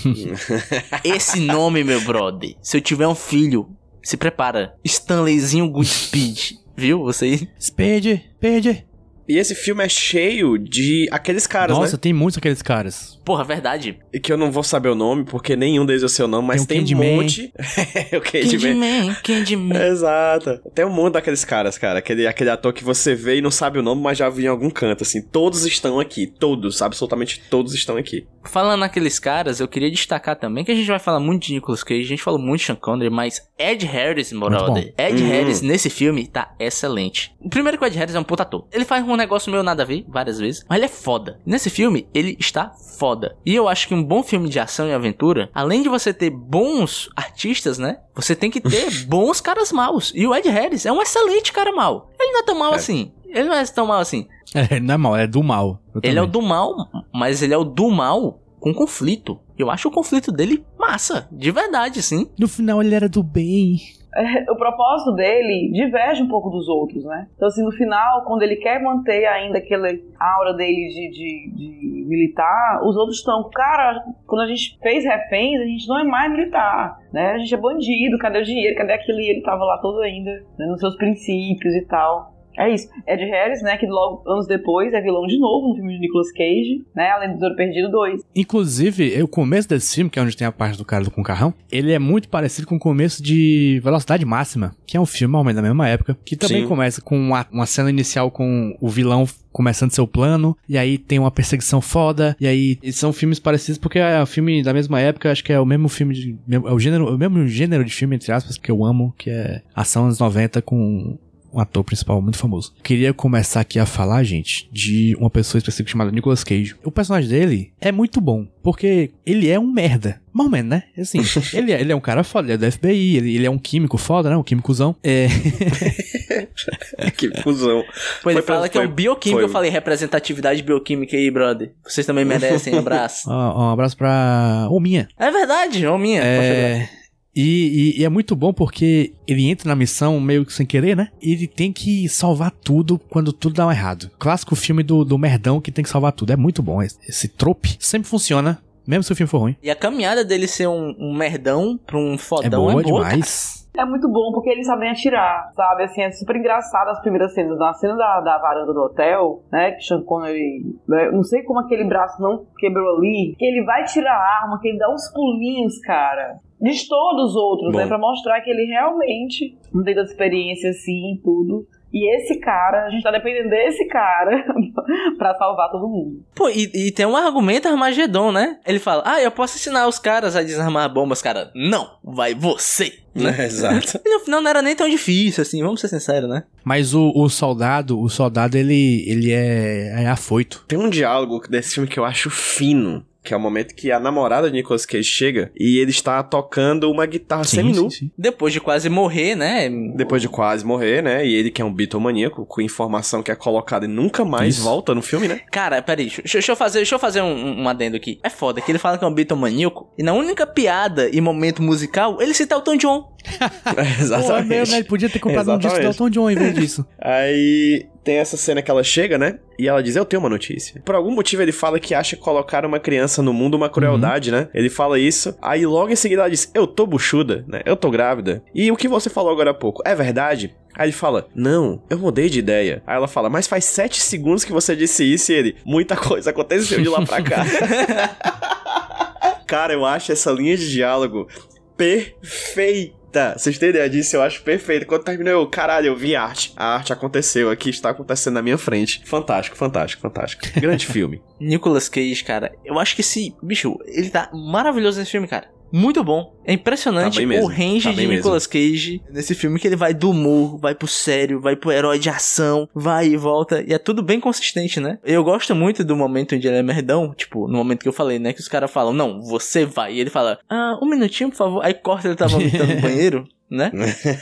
Esse nome, meu brother. Se eu tiver um filho, se prepara. Stanleyzinho Goodspeed. Viu? Você
Speed, Speed.
E esse filme é cheio de aqueles caras,
Nossa,
né?
tem muitos aqueles caras.
Porra, verdade.
E Que eu não vou saber o nome, porque nenhum deles é o seu nome, mas
Tem
tem,
o
um monte. o Candyman.
Candyman, Candyman.
Exato. Tem um monte daqueles caras, cara. Aquele, aquele ator que você vê e não sabe o nome, mas já viu em algum canto, assim. Todos estão aqui. Todos, absolutamente todos estão aqui.
Falando naqueles caras, eu queria destacar também que a gente vai falar muito de Nicolas Cage, a gente falou muito de Sean Connery, mas Ed Harris, brother. Ed
Uhum.
Harris nesse filme tá excelente. Primeiro que o Ed Harris é um puta ator. Ele faz um negócio meio nada a ver, várias vezes, mas ele é foda. Nesse filme, ele está foda. E eu acho que um bom filme de ação e aventura, além de você ter bons artistas, né? Você tem que ter bons caras maus. E o Ed Harris é um excelente cara mau. Ele não é tão mal
É.
assim. Ele não é tão mal assim.
É, não é mal, é do mal.
Ele é o do mal, mas ele é o do mal com conflito. Eu acho o conflito dele massa, de verdade, sim.
No final ele era do bem.
O propósito dele diverge um pouco dos outros, né? Então, assim, no final, quando ele quer manter ainda aquela aura dele de, de, de militar, os outros estão, cara, quando a gente fez reféns, a gente não é mais militar, né? A gente é bandido, cadê o dinheiro, cadê aquilo? E ele tava lá todo ainda, né, nos seus princípios e tal. É isso. Ed Harris, né, que logo anos depois é vilão de novo no filme de Nicolas Cage, né, além do Tesouro Perdido 2.
Inclusive, o começo desse filme, que é onde tem a parte do cara com o carrão, ele é muito parecido com o começo de Velocidade Máxima, que é um filme mais da mesma época, que também
Sim.
começa com uma, uma cena inicial com o vilão começando seu plano, e aí tem uma perseguição foda, e aí e são filmes parecidos porque é um filme da mesma época, acho que é o mesmo filme de, é o gênero, o mesmo gênero de filme entre aspas que eu amo, que é ação anos 90 com um ator principal muito famoso. Queria começar aqui a falar, gente, de uma pessoa específica chamada Nicolas Cage. O personagem dele é muito bom, porque ele é um merda. Mais ou menos, né? Assim, ele, é, ele é um cara foda, ele é do FBI, ele, ele é um químico foda, né? Um químicozão. É,
que cuzão.
Pô, ele
Foi-
fala que é
foi-
um bioquímico.
foi-
Eu falei representatividade bioquímica aí, brother. Vocês também merecem um abraço.
ó, um abraço pra Ominha.
é verdade, ô minha.
É, e, e- e é muito bom porque ele entra na missão meio que sem querer, né? Ele tem que salvar tudo quando tudo dá um errado. Clássico filme do, do merdão que tem que salvar tudo. É muito bom. Esse, esse trope sempre funciona, mesmo se o filme for ruim.
E a caminhada dele ser um, um merdão pra um
É
fodão
boa
é boa,
demais.
É muito bom porque eles sabem atirar, sabe? Assim, é super engraçado as primeiras cenas. Na cena da, da varanda do hotel, né? Que Sean Connery, né, não sei como aquele braço não quebrou ali, que ele vai tirar a arma, que ele dá uns pulinhos, cara. De todos os outros,
Bom.
né? Pra mostrar que ele realmente não tem tanta experiência assim e tudo. E esse cara, a gente tá dependendo desse cara pra salvar todo mundo.
Pô, e, e tem um argumento Armagedon, né? Ele fala, ah, eu posso ensinar os caras a desarmar bombas, cara. Não, vai você. Né?
É, exato.
E no final não era nem tão difícil, assim, vamos ser sinceros, né?
Mas o, o soldado, o soldado, ele, ele é, é afoito.
Tem um diálogo desse filme que eu acho fino. Que é o momento que a namorada de Nicolas Cage chega e ele está tocando uma guitarra semi-nu.
sim.
Depois de quase morrer, né?
Depois de quase morrer, né? E ele que é um bitomaníaco, com informação que é colocada e nunca mais
Isso.
volta no filme, né?
Cara, peraí, deixa, deixa eu fazer, deixa eu fazer um, um- adendo aqui. É foda que ele fala que é um bitomaníaco e na única piada e momento musical, ele cita o Elton John.
É,
Pô, é
exatamente.
mesmo, né? Ele podia ter comprado um disco do
Exatamente.
Elton John em vez disso.
Aí tem essa cena que ela chega, né? E ela diz: Eu tenho uma notícia. Por algum motivo ele fala que acha colocar uma criança no mundo uma crueldade, né? Ele fala isso. Aí logo em seguida ela diz: Eu tô buchuda, né? Eu tô grávida. E o que você falou agora há pouco é verdade? Aí ele fala: Não, eu mudei de ideia. Aí ela fala: Mas faz sete segundos que você disse isso e ele: Muita coisa aconteceu de lá pra cá. Cara, eu acho essa linha de diálogo perfeita. Vocês têm ideia disso? Eu acho perfeito. Quando terminou, eu, caralho, eu vi arte. A arte aconteceu aqui, está acontecendo na minha frente. Fantástico, fantástico, fantástico. Grande filme.
Nicolas Cage, cara, eu acho que esse bicho, ele tá maravilhoso nesse filme, cara. Muito bom. É impressionante
Tá
o range
tá
de. Nicolas Cage nesse filme que ele vai do humor, vai pro sério, vai pro herói de ação, vai e volta. E é tudo bem consistente, né? Eu gosto muito do momento onde ele é merdão, tipo, no momento que eu falei, né? Que os caras falam, não, você vai. E ele fala, ah, um minutinho, por favor. Aí corta, ele tá vomitando no banheiro. Né?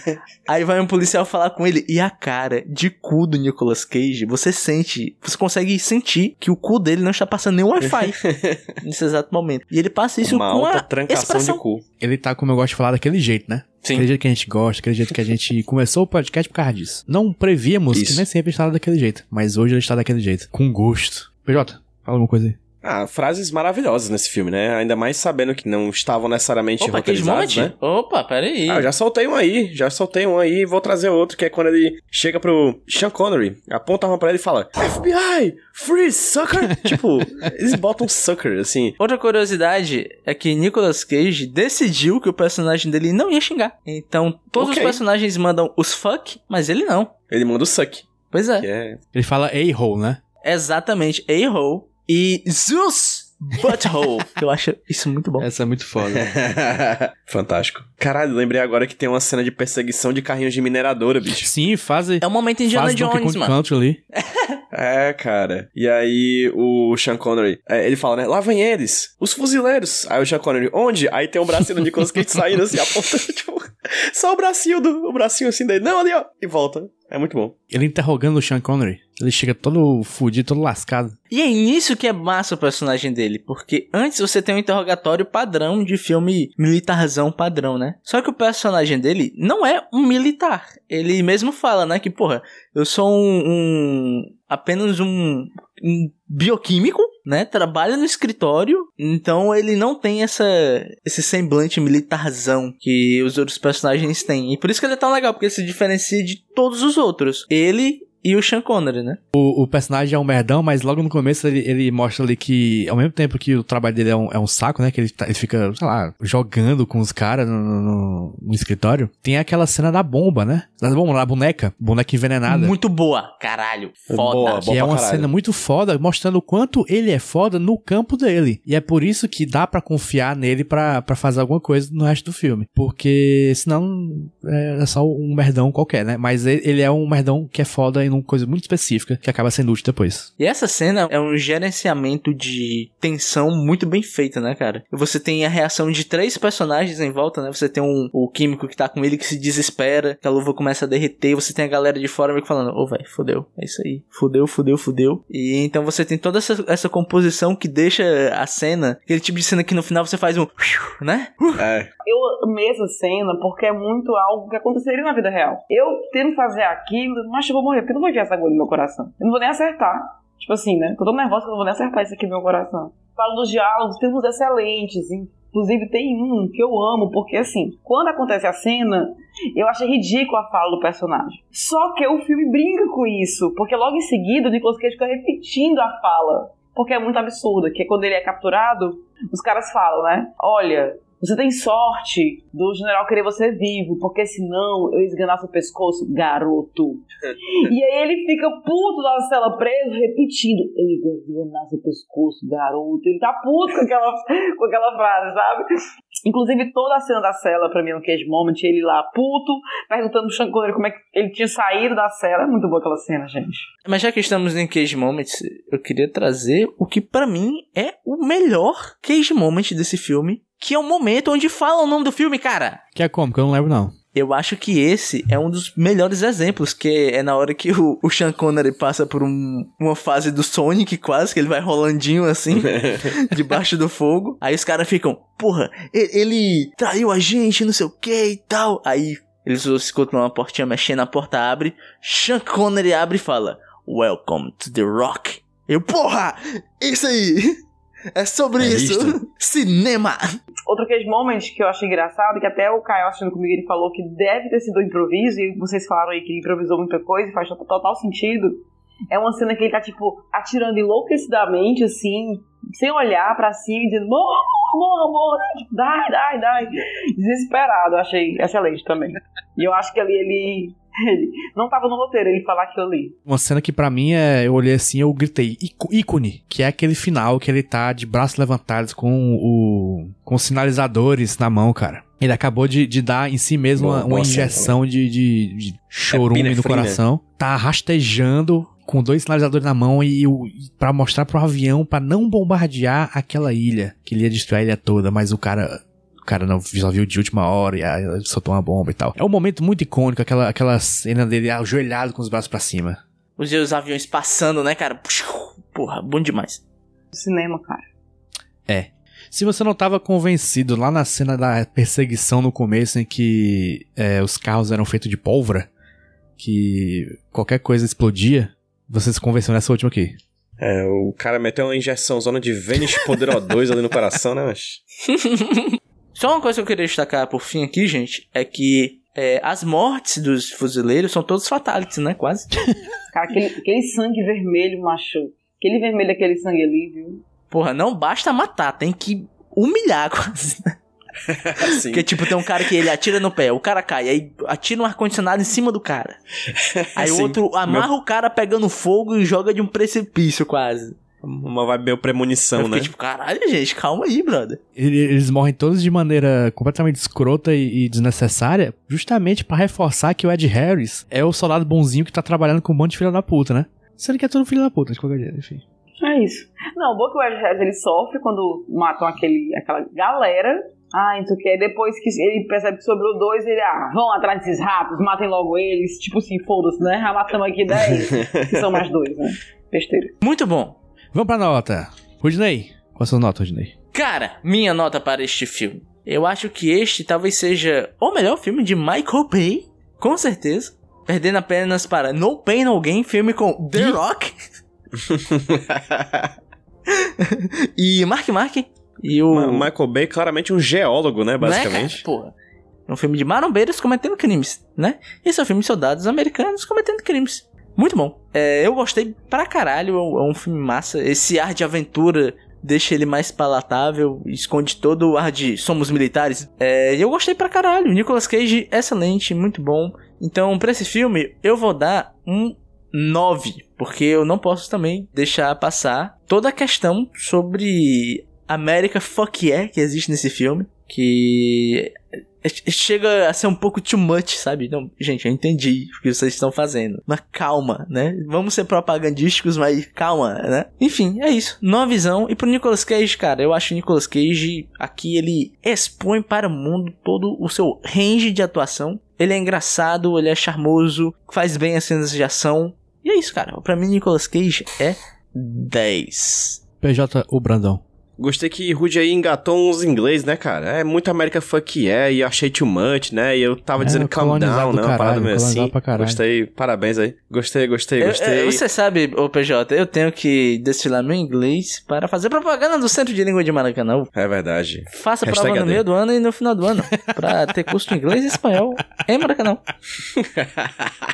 Aí vai um policial falar com ele e a cara de cu do Nicolas Cage, você sente, você consegue sentir que o cu dele não está passando nem Wi-Fi nesse exato momento. E ele passa isso
Uma
com
alta
a
trancação
expressão.
de cu.
Ele tá, como eu gosto de falar, daquele jeito, né?
Sim.
Aquele jeito que a gente gosta, aquele jeito que a gente começou o podcast por causa disso. Não prevíamos que
Isso.
nem sempre estava daquele jeito, mas hoje ele está daquele jeito. Com gosto. PJ, fala alguma coisa aí.
Ah, frases maravilhosas nesse filme, né? Ainda mais sabendo que não estavam necessariamente
Opa, Moment?
né?
Opa, peraí.
Ah, eu já soltei um aí, já soltei um aí e vou trazer outro, que é quando ele chega pro Sean Connery, aponta a arma pra ele e fala FBI, free sucker! tipo, eles botam sucker, assim.
Outra curiosidade é que Nicolas Cage decidiu que o personagem dele não ia xingar. Então, todos
Ok.
os personagens mandam os fuck, mas ele não.
Ele manda o suck,
Pois é.
é...
Ele fala a-hole, né?
Exatamente. A-hole e Zeus Butthole. eu acho isso muito bom.
Essa é muito foda.
Fantástico. Caralho, lembrei agora que tem uma cena de perseguição de carrinhos de mineradora, bicho.
Sim, faz,
É o momento Indiana
faz
Jones,
Kong
mano.
Country ali.
É, cara. E aí o Sean Connery, é, ele fala, né? Lá vem eles, os fuzileiros. Aí o Sean Connery, onde? Aí tem um bracinho do Nicolas Cage saindo assim, apontando, tipo, só o bracinho do, o bracinho assim dele. Não, ali, ó. E volta. É muito bom.
Ele interrogando o Sean Connery. Ele chega todo fudido, todo lascado.
E é nisso que é massa o personagem dele, porque antes você tem um interrogatório padrão de filme militarzão padrão, né? Só que o personagem dele não é um militar. Ele mesmo fala, né, que porra, eu sou um, um- apenas um, um bioquímico, né? Trabalho no escritório, então ele não tem essa esse semblante militarzão que os outros personagens têm. E por isso que ele é tão legal, porque ele se diferencia de todos os outros. Ele e o Sean Connery, né?
O, o personagem é um merdão, mas logo no começo ele, ele mostra ali que, ao mesmo tempo que o trabalho dele é um, é um saco, né? Que ele, tá- ele fica, sei lá, jogando com os caras no, no- no escritório. Tem aquela cena da bomba, né? Da bomba, da boneca. Boneca envenenada.
Muito boa, caralho. Foda.
Boa,
Que é uma
caralho.
cena muito foda, mostrando o quanto ele é foda no campo dele. E é por isso que dá pra confiar nele pra, pra fazer alguma coisa no resto do filme. Porque senão é só um merdão qualquer, né? Mas ele, ele é um merdão que é foda em uma coisa muito específica que acaba sendo útil depois.
E essa cena é um gerenciamento de tensão muito bem feito, né, cara? E Você tem a reação de três personagens em volta, né? Você tem um, o químico que tá com ele que se desespera, que a luva começa a derreter, você tem a galera de fora meio que falando, ô, velho, fudeu, é isso aí, fudeu, fudeu, fudeu. E então você tem toda essa, essa composição que deixa a cena, aquele tipo de cena que no final você faz um, né?
É.
Eu amei essa cena porque é muito algo que aconteceria na vida real. Eu tendo fazer aquilo, mas eu vou morrer, porque eu não vou enfiar essa agulha no meu coração. Eu não vou nem acertar. Tipo assim, né? Tô tão nervosa que eu não vou nem acertar isso aqui no meu coração. Falo dos diálogos, tem uns excelentes. Inclusive tem um que eu amo, porque assim, quando acontece a cena, eu achei ridículo a fala do personagem. Só que o filme brinca com isso, porque logo em seguida o Nicolas Cage fica repetindo a fala. Porque é muito absurdo, que quando ele é capturado, os caras falam, né? Olha, você tem sorte do general querer você vivo, porque senão eu ia esganar seu pescoço, garoto. e aí ele fica puto na cela preso, repetindo: Eu ia esganar seu pescoço, garoto. Ele tá puto com aquela, com aquela frase, sabe? Inclusive, toda a cena da cela, pra mim, no Cage Moment, ele lá puto, perguntando pro Sean Connery como é que ele tinha saído da cela. É muito boa aquela cena, gente.
Mas já que estamos em Cage Moments, eu queria trazer o que pra mim é o melhor Cage Moment desse filme, que é o momento onde fala o nome do filme, cara.
Que é como? Que eu não lembro, não.
Eu acho que esse é um dos melhores exemplos, que é na hora que o, o Sean Connery passa por um- uma fase do Sonic quase, que ele vai rolandinho assim, debaixo do fogo. Aí os caras ficam, porra, ele traiu a gente, não sei o que e tal. Aí eles escutam uma portinha mexendo, a porta abre, Sean Connery abre e fala, Welcome to the Rock. Eu, porra, isso aí, é sobre
É
isso,
isto.
cinema.
Outro case moment que eu achei engraçado, que até o Caio assistindo comigo, ele falou que deve ter sido um improviso, e vocês falaram aí que ele improvisou muita coisa, e faz to- total sentido. É uma cena que ele tá, tipo, atirando enlouquecidamente, assim, sem olhar pra cima, e dizendo, morra, morra, morra, tipo, dai, dai, dai. Desesperado, eu achei excelente também. E eu acho que ali ele, ele não tava no roteiro ele falar aquilo ali.
Uma cena que pra mim é. Eu olhei assim eu gritei, "Íco- ícone, que é aquele final que ele tá de braços levantados com o. com os sinalizadores na mão, cara. Ele acabou de, de dar em si mesmo
Boa-
uma, uma injeção de, de, de chorume no
Epinefrina.
coração. Tá rastejando com dois sinalizadores na mão e, e para mostrar pro avião pra não bombardear aquela ilha, que ele ia destruir a ilha toda, mas o cara cara não só viu de última hora e aí ele soltou uma bomba e tal. É um momento muito icônico, aquela, aquela cena dele ajoelhado com os braços pra cima.
Os os aviões passando, né, cara? Porra, bom demais.
Cinema, cara.
Se você não tava convencido lá na cena da perseguição no começo, em que é, os carros eram feitos de pólvora, que qualquer coisa explodia, você se convenceu nessa última aqui.
É, o cara meteu uma injeção zona de Vênus Poder O2 ali no coração, né, mas...
Só uma coisa que eu queria destacar por fim aqui, gente, é que é, as mortes dos fuzileiros são todos fatalities, né? Quase.
Cara, aquele, aquele sangue vermelho, macho. Aquele vermelho, aquele sangue ali, viu?
Porra, não basta matar, tem que humilhar quase.
Assim,
Porque, tipo, tem um cara que ele atira no pé, o cara cai, aí atira um ar-condicionado em cima do cara. Aí o outro amarra o cara pegando fogo e joga de um precipício quase.
Uma vibe meio premonição,
eu fiquei
né?
tipo, caralho, gente, calma aí, brother.
Ele- Eles morrem todos de maneira completamente escrota e, e desnecessária, justamente pra reforçar que o Ed Harris é o soldado bonzinho que tá trabalhando com um monte de filho da puta, né? Sendo que é tudo filho da puta, de qualquer jeito, enfim.
É isso. Não, o bom é que o Ed Harris ele sofre quando matam aquele, aquela galera. Ah, não sei o que. Depois que ele percebe que sobrou dois, ele, ah, vão atrás desses ratos, matem logo eles. Tipo assim, foda-se, né? Já matamos aqui dez, que são mais dois, né? Besteira.
Muito bom.
Vamos pra nota. Rudney, qual a sua nota, Rudney?
Cara, minha nota para este filme. Eu acho que este talvez seja o melhor filme de Michael Bay, com certeza. Perdendo apenas para No Pain No Gain, filme com The Rock e Mark Mark. E o.
Ma- Michael Bay, claramente um geólogo, né,
Né,
basicamente.
cara? Porra. É um filme de marombeiros cometendo crimes, né? Esse é um filme de soldados americanos cometendo crimes. Muito bom. É, eu gostei pra caralho. É um- filme massa. Esse ar de aventura deixa ele mais palatável. Esconde todo o ar de somos militares. É, e eu gostei pra caralho. Nicolas Cage, excelente, muito bom. Então, pra esse filme, eu vou dar um 9. Porque eu não posso também deixar passar toda a questão sobre América Fuck Yeah que existe nesse filme. Que chega a ser um pouco too much, sabe? Não, gente, eu entendi o que vocês estão fazendo. Mas calma, né? Vamos ser propagandísticos, mas calma, né? Enfim, é isso. Nova visão. E pro Nicolas Cage, cara, eu acho o Nicolas Cage aqui ele expõe para o mundo todo o seu range de atuação. Ele é engraçado, ele é charmoso, faz bem as cenas de ação. E é isso, cara. Pra mim, Nicolas Cage é 10.
PJ, o Brandão.
Gostei que Rude aí engatou uns inglês, né, cara? É muito América fuck yeah, e eu achei too much, né? E eu tava
É,
dizendo calm down,
do
né? Uma parada meio assim. Gostei, parabéns aí. Gostei, gostei,
Eu-
gostei.
eu- você sabe, ô PJ, eu tenho que destilar meu inglês para fazer propaganda do Centro de Língua de Maracanã.
É verdade.
Faça
Hashtag
prova no meio do ano e no final do ano. Pra ter curso de inglês e espanhol em Maracanã.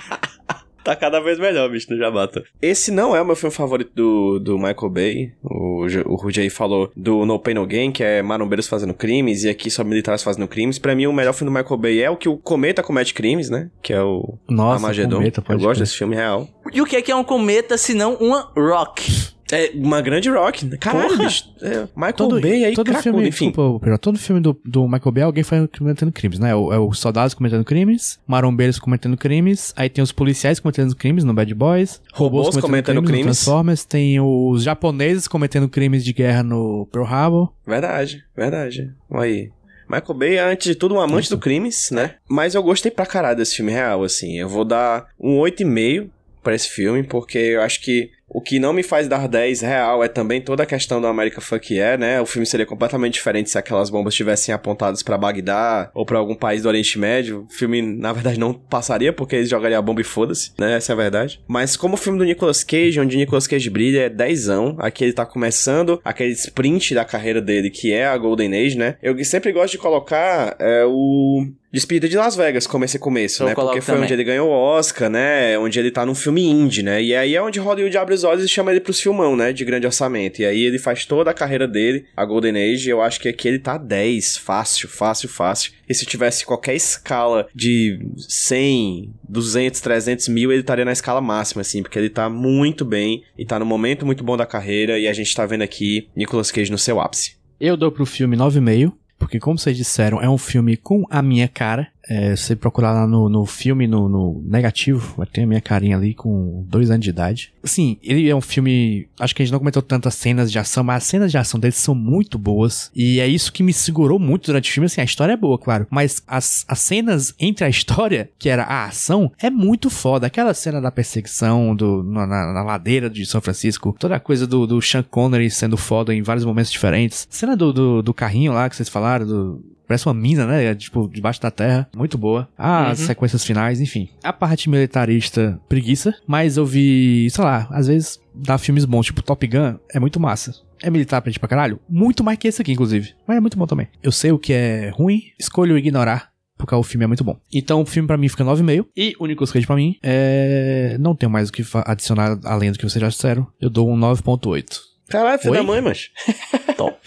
Tá cada vez melhor, bicho, no Jabata. Esse não é o meu filme favorito do, do Michael Bay. O, o Rudy aí falou do No Pain No Gain, que é marombeiros fazendo crimes, e aqui só militares fazendo crimes. Pra mim, o melhor filme do Michael Bay é o que o Cometa comete crimes, né? Que é o
Nossa,
Armagedon.
Cometa,
Eu gosto desse filme real.
E o que é que é um cometa se não uma rock?
É uma grande rock. Caralho, bicho. É, Michael
Todo,
Bay aí,
todo
cracudo,
filme,
enfim.
desculpa, todo filme do, do Michael Bay, alguém foi cometendo crimes, né? É o- É os soldados cometendo crimes, marombeiros cometendo crimes, aí tem os policiais cometendo crimes no Bad Boys,
Robôs cometendo
no
crimes.
Transformers, tem os japoneses cometendo crimes de guerra no Pearl Harbor.
Verdade, verdade. Aí. Michael Bay é, antes de tudo, um amante do crimes, né? Mas eu gostei pra caralho desse filme real, assim. Eu vou dar um 8,5 pra esse filme, porque eu acho que o que não me faz dar 10 real é também toda a questão do America Fuck Yeah, né? O filme seria completamente diferente se aquelas bombas estivessem apontadas pra Bagdá ou pra algum país do Oriente Médio. O filme, na verdade, não passaria porque eles jogariam a bomba e foda-se, né? Essa é a verdade. Mas como o filme do Nicolas Cage, onde Nicolas Cage brilha, é 10 Aqui ele tá começando aquele sprint da carreira dele, que é a Golden Age, né? Eu sempre gosto de colocar é, o Despedida de Las Vegas, como esse começo,
Eu
né? Porque foi
também.
onde ele ganhou o Oscar, né? Onde ele tá num filme indie, né? E aí é onde Hollywood abre os olhos e chama ele pros filmão, né? De grande orçamento. E aí ele faz toda a carreira dele, a Golden Age, e eu acho que aqui ele tá 10, fácil, fácil, fácil. E se tivesse qualquer escala de 100, 200, 300 mil, ele estaria na escala máxima, assim, porque ele tá muito bem e tá no momento muito bom da carreira, e a gente tá vendo aqui Nicolas Cage no seu ápice.
Eu dou pro filme 9,5, porque como vocês disseram, é um filme com a minha cara. É, se você procurar lá no, no filme, no, no negativo, vai ter a minha carinha ali com dois anos de idade. Sim, ele é um filme. Acho que a gente não comentou tantas cenas de ação, mas as cenas de ação dele são muito boas. E é isso que me segurou muito durante o filme. Assim, a história é boa, claro. Mas as, as cenas entre a história, que era a ação, é muito foda. Aquela cena da perseguição do, na, na- ladeira de São Francisco, toda a coisa do, do Sean Connery sendo foda em vários momentos diferentes. Cena do, do, do carrinho lá que vocês falaram, do, Parece uma mina, né? Tipo, debaixo da terra. Muito boa. As sequências finais, enfim. A parte militarista, preguiça. Mas eu vi, sei lá, às vezes dá filmes bons, tipo Top Gun, é muito massa. É militar pra gente pra caralho? Muito mais que esse aqui, inclusive. Mas é muito bom também. Eu sei o que é ruim, escolho ignorar. Porque o filme é muito bom. Então o filme pra mim fica 9,5. E o Nicolas Cage pra mim é. Não tenho mais o que adicionar além do que vocês já disseram. Eu dou um 9,8.
Caralho, filho
Oi?
da mãe, mas.
Top.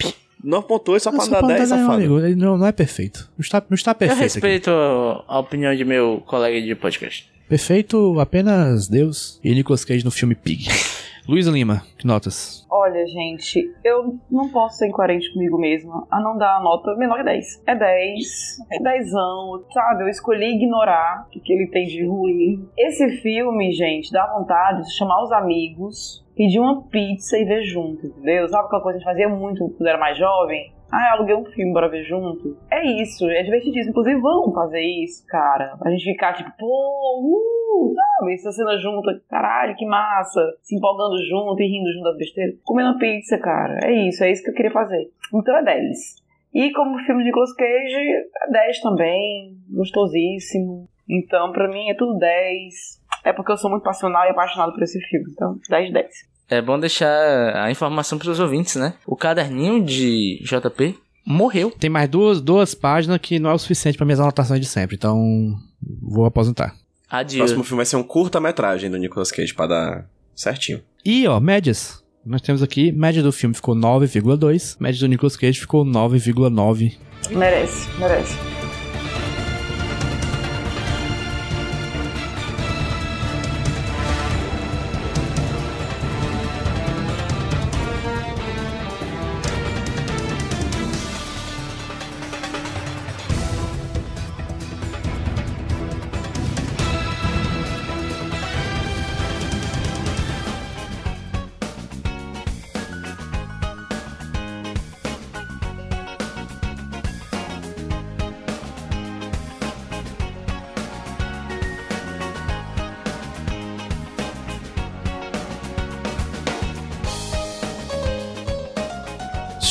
9.8 só pra
só
dar
pra
10,
dar, meu
safado.
amigo, ele não, não é perfeito. Não está, não está
Eu
perfeito. aqui.
respeito a, a opinião de meu colega de podcast.
Perfeito apenas Deus e Nicolas Cage no filme Pig. Luiz Lima, que notas?
Olha, gente, eu não posso ser incoerente comigo mesma a não dar a nota menor que 10. É 10, é 10, sabe? Eu escolhi ignorar o que ele tem de ruim. Esse filme, gente, dá vontade de chamar os amigos, pedir uma pizza e ver junto, entendeu? Sabe aquela coisa que a gente fazia muito quando era mais jovem? Ah, aluguei um filme, bora ver junto. É isso, é divertidíssimo. Inclusive, vamos fazer isso, cara. A gente ficar tipo, pô, uh, sabe? Essa cena junto, caralho, que massa. Se empolgando junto e rindo junto das besteiras. Comendo pizza, cara. É isso, é isso que eu queria fazer. Então é 10. E como filme de Nicolas Cage, é 10 também. Gostosíssimo. Então, pra mim, é tudo 10. É porque eu sou muito passional e apaixonado por esse filme. Então, 10 de 10.
É bom deixar a informação pros ouvintes, né? O caderninho de JP morreu.
Tem mais duas, duas páginas que não é o suficiente para minhas anotações de sempre, então vou aposentar.
O
Adiós.
próximo filme vai ser um curta-metragem do Nicolas Cage pra dar certinho.
E ó, médias. Nós temos aqui, média do filme ficou 9,2, média do Nicolas Cage ficou 9,9.
Merece, merece.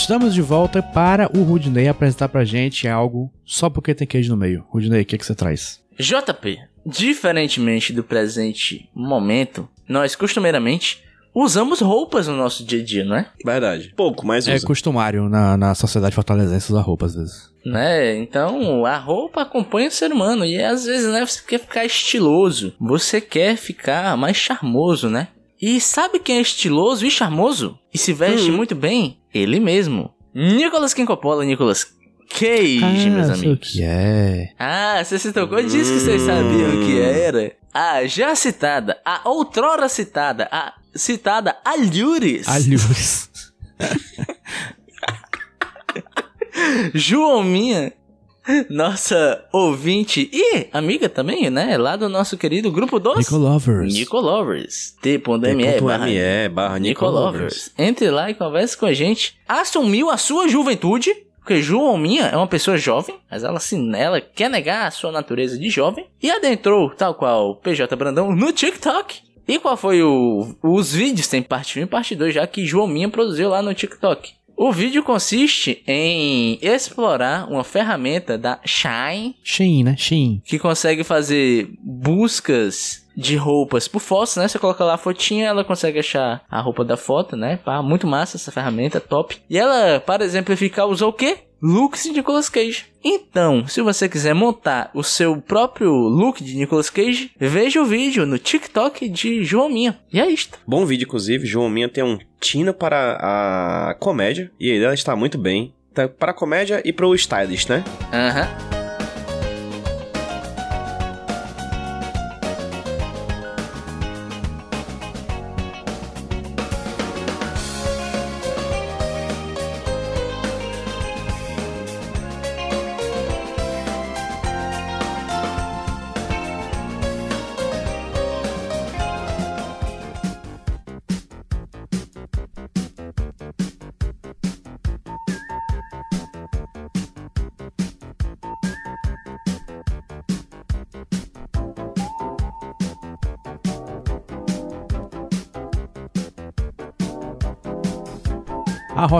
Estamos de volta para o Rudney apresentar pra gente algo só porque tem queijo no meio. Rudney, o que, que você traz?
JP, diferentemente do presente momento, nós costumeiramente usamos roupas no nosso dia a dia, não é?
Verdade. Pouco, mas
É
usa.
costumário na, na sociedade fortalezense usar roupa às vezes.
Né? Então, a roupa acompanha o ser humano e às vezes, né, você quer ficar estiloso, você quer ficar mais charmoso, né? E sabe quem é estiloso e charmoso e se veste
Hum.
muito bem? Ele mesmo. Nicolas Quem Coppola, Nicolas Cage, meus
sei o
amigos.
que é.
Ah, você se tocou disso que vocês sabiam que era. A já citada, a outrora citada, a citada Alhures.
Alhures.
Joãominha, nossa ouvinte e amiga também, né? Lá do nosso querido grupo dos
Nico Lovers.
Nicolovers. T.me barra
barra Nicolovers.
Nicolovers. Entre lá e converse com a gente. Assumiu a sua juventude Porque João Minha é uma pessoa jovem, mas ela, assim, ela quer negar a sua natureza de jovem e adentrou, tal qual PJ Brandão, no TikTok. E qual foi o, os vídeos? Tem parte 1 e parte 2 já que João Minha produziu lá no TikTok. O vídeo consiste em explorar uma ferramenta da Shine
Shein, né? Shein.
que consegue fazer buscas de roupas por fotos, né? Você coloca lá a fotinha, ela consegue achar a roupa da foto, né? Pá, muito massa essa ferramenta, top. E ela, para exemplificar, usou o quê? Looks de Nicolas Cage. Então, se você quiser montar o seu próprio look de Nicolas Cage, veja o vídeo no TikTok de João Minha. E é isto.
Bom vídeo, inclusive. João Minha tem um tino para a comédia e ela está muito bem. Tá para a comédia e para o stylist, né?
Aham.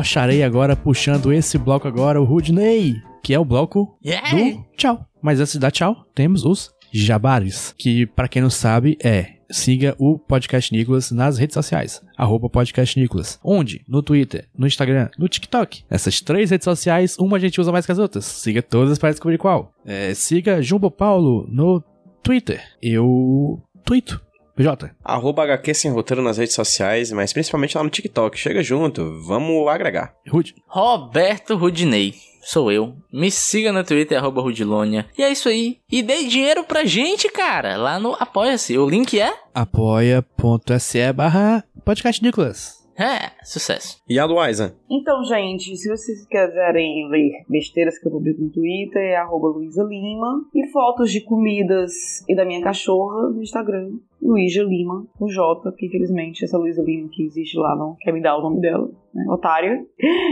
Arrocharei agora, puxando esse bloco agora, o Rudney, que é o bloco
Yeah!
do tchau. Mas antes de dar tchau, temos os jabares, que pra quem não sabe é siga o Podcast Nicolas nas redes sociais, arroba Podcast Nicolas. Onde? No Twitter, no Instagram, no TikTok. Essas três redes sociais, uma a gente usa mais que as outras. Siga todas para descobrir qual. É, siga Jumbo Paulo no Twitter. Eu tweeto. PJ.
Arroba HQ sem roteiro nas redes sociais, mas principalmente lá no TikTok. Chega junto, vamos agregar.
Rude.
Roberto Rudinei. Sou eu. Me siga no Twitter, arroba Rudilônia. E é isso aí. E dê dinheiro pra gente, cara. Lá no Apoia-se. O link é...
apoia.se barra podcast Nicolas.
É, sucesso.
E a Luísa?
Então, gente, se vocês quiserem ler besteiras que eu publico no Twitter, é arroba Luísa Lima. E fotos de comidas e da minha cachorra no Instagram, Luísa Lima, com J, porque infelizmente essa Luísa Lima que existe lá não quer me dar o nome dela, né? Otária.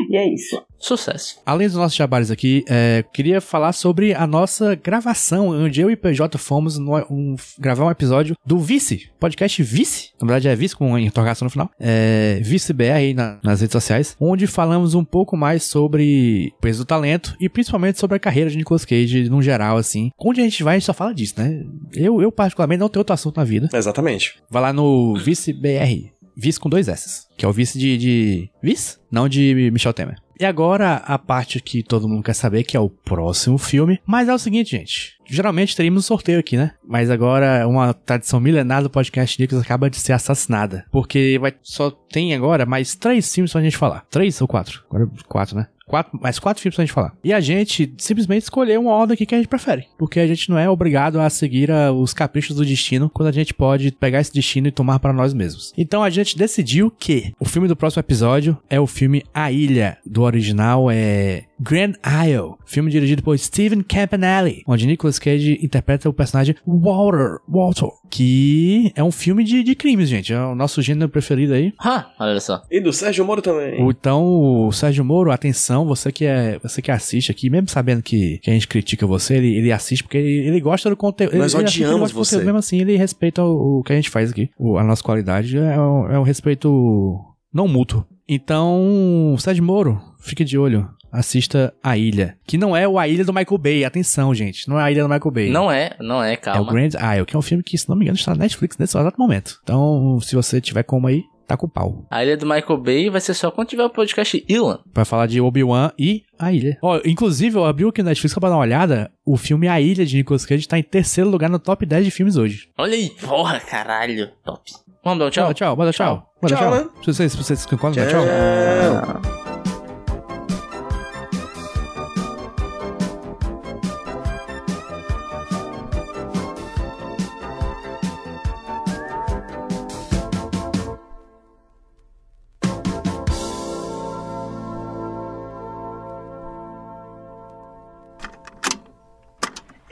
E é isso.
Sucesso.
Além dos nossos jabares aqui, é, queria falar sobre a nossa gravação, onde eu e PJ fomos no- um- gravar um episódio do Vice, podcast Vice. Na verdade é Vice com interrogação no final. É, Vice BR aí na- nas redes sociais, onde falamos um pouco mais sobre o peso do talento e principalmente sobre a carreira de Nicolas Cage no geral, assim. Onde a gente vai, a gente só fala disso, né? Eu, eu particularmente, não tenho outro assunto na vida.
Exatamente.
Vai lá no Vice BR. Vice com dois S. Que é o vice de, de. Vice? Não de Michel Temer. E agora a parte que todo mundo quer saber, que é o próximo filme. Mas é o seguinte, gente. Geralmente teríamos um sorteio aqui, né? Mas agora uma tradição milenar do podcast Nicolas acaba de ser assassinada. Porque vai, só tem agora mais três filmes pra gente falar. Três ou quatro? Agora quatro, né? Quatro, mais quatro filmes pra gente falar. E a gente simplesmente escolheu uma ordem aqui que a gente prefere. Porque a gente não é obrigado a seguir a- os caprichos do destino quando a gente pode pegar esse destino e tomar para nós mesmos. Então a gente decidiu que o filme do próximo episódio é o filme A Ilha. Do original é Grand Isle. Filme dirigido por Steven Campanelli. Onde Nicolas Cage interpreta o personagem Walter. Walter. Que é um filme de, de crimes, gente. É o nosso gênero preferido aí.
Ha, olha só.
E do Sérgio Moro também.
O- Então, o Sérgio Moro, atenção, você que é, você que assiste aqui, mesmo sabendo que, que a gente critica você, ele, ele assiste porque ele, ele gosta do conteúdo.
Nós
ele, ele
odiamos
do
você.
conteúdo, Mesmo assim, ele respeita o, o que a gente faz aqui. O- a nossa qualidade é um, é um respeito não mútuo. Então, Sérgio Moro, fique de olho. Assista A Ilha. Que não é o A Ilha do Michael Bay. Atenção, gente. Não é A Ilha do Michael Bay.
Não é, não é,
É o
calma.
Grand Isle, que é um filme que, se não me engano, está na Netflix nesse exato momento. Então, se você tiver como aí, tá com o pau.
A ilha do Michael Bay vai ser só quando tiver o podcast Ilan.
Pra falar de Obi-Wan e A Ilha. Ó, inclusive, eu abri aqui no Netflix só pra dar uma olhada. O filme A Ilha de Nicolas Cage tá em terceiro lugar no top 10 de filmes hoje.
Olha aí, porra, caralho. Top. Vamos dar um
Tchau,
tchau?
tchau, bota tchau. Bota
Tchau,
tchau.
né?
Se vocês, se vocês concordam, dá tchau.
Tchau.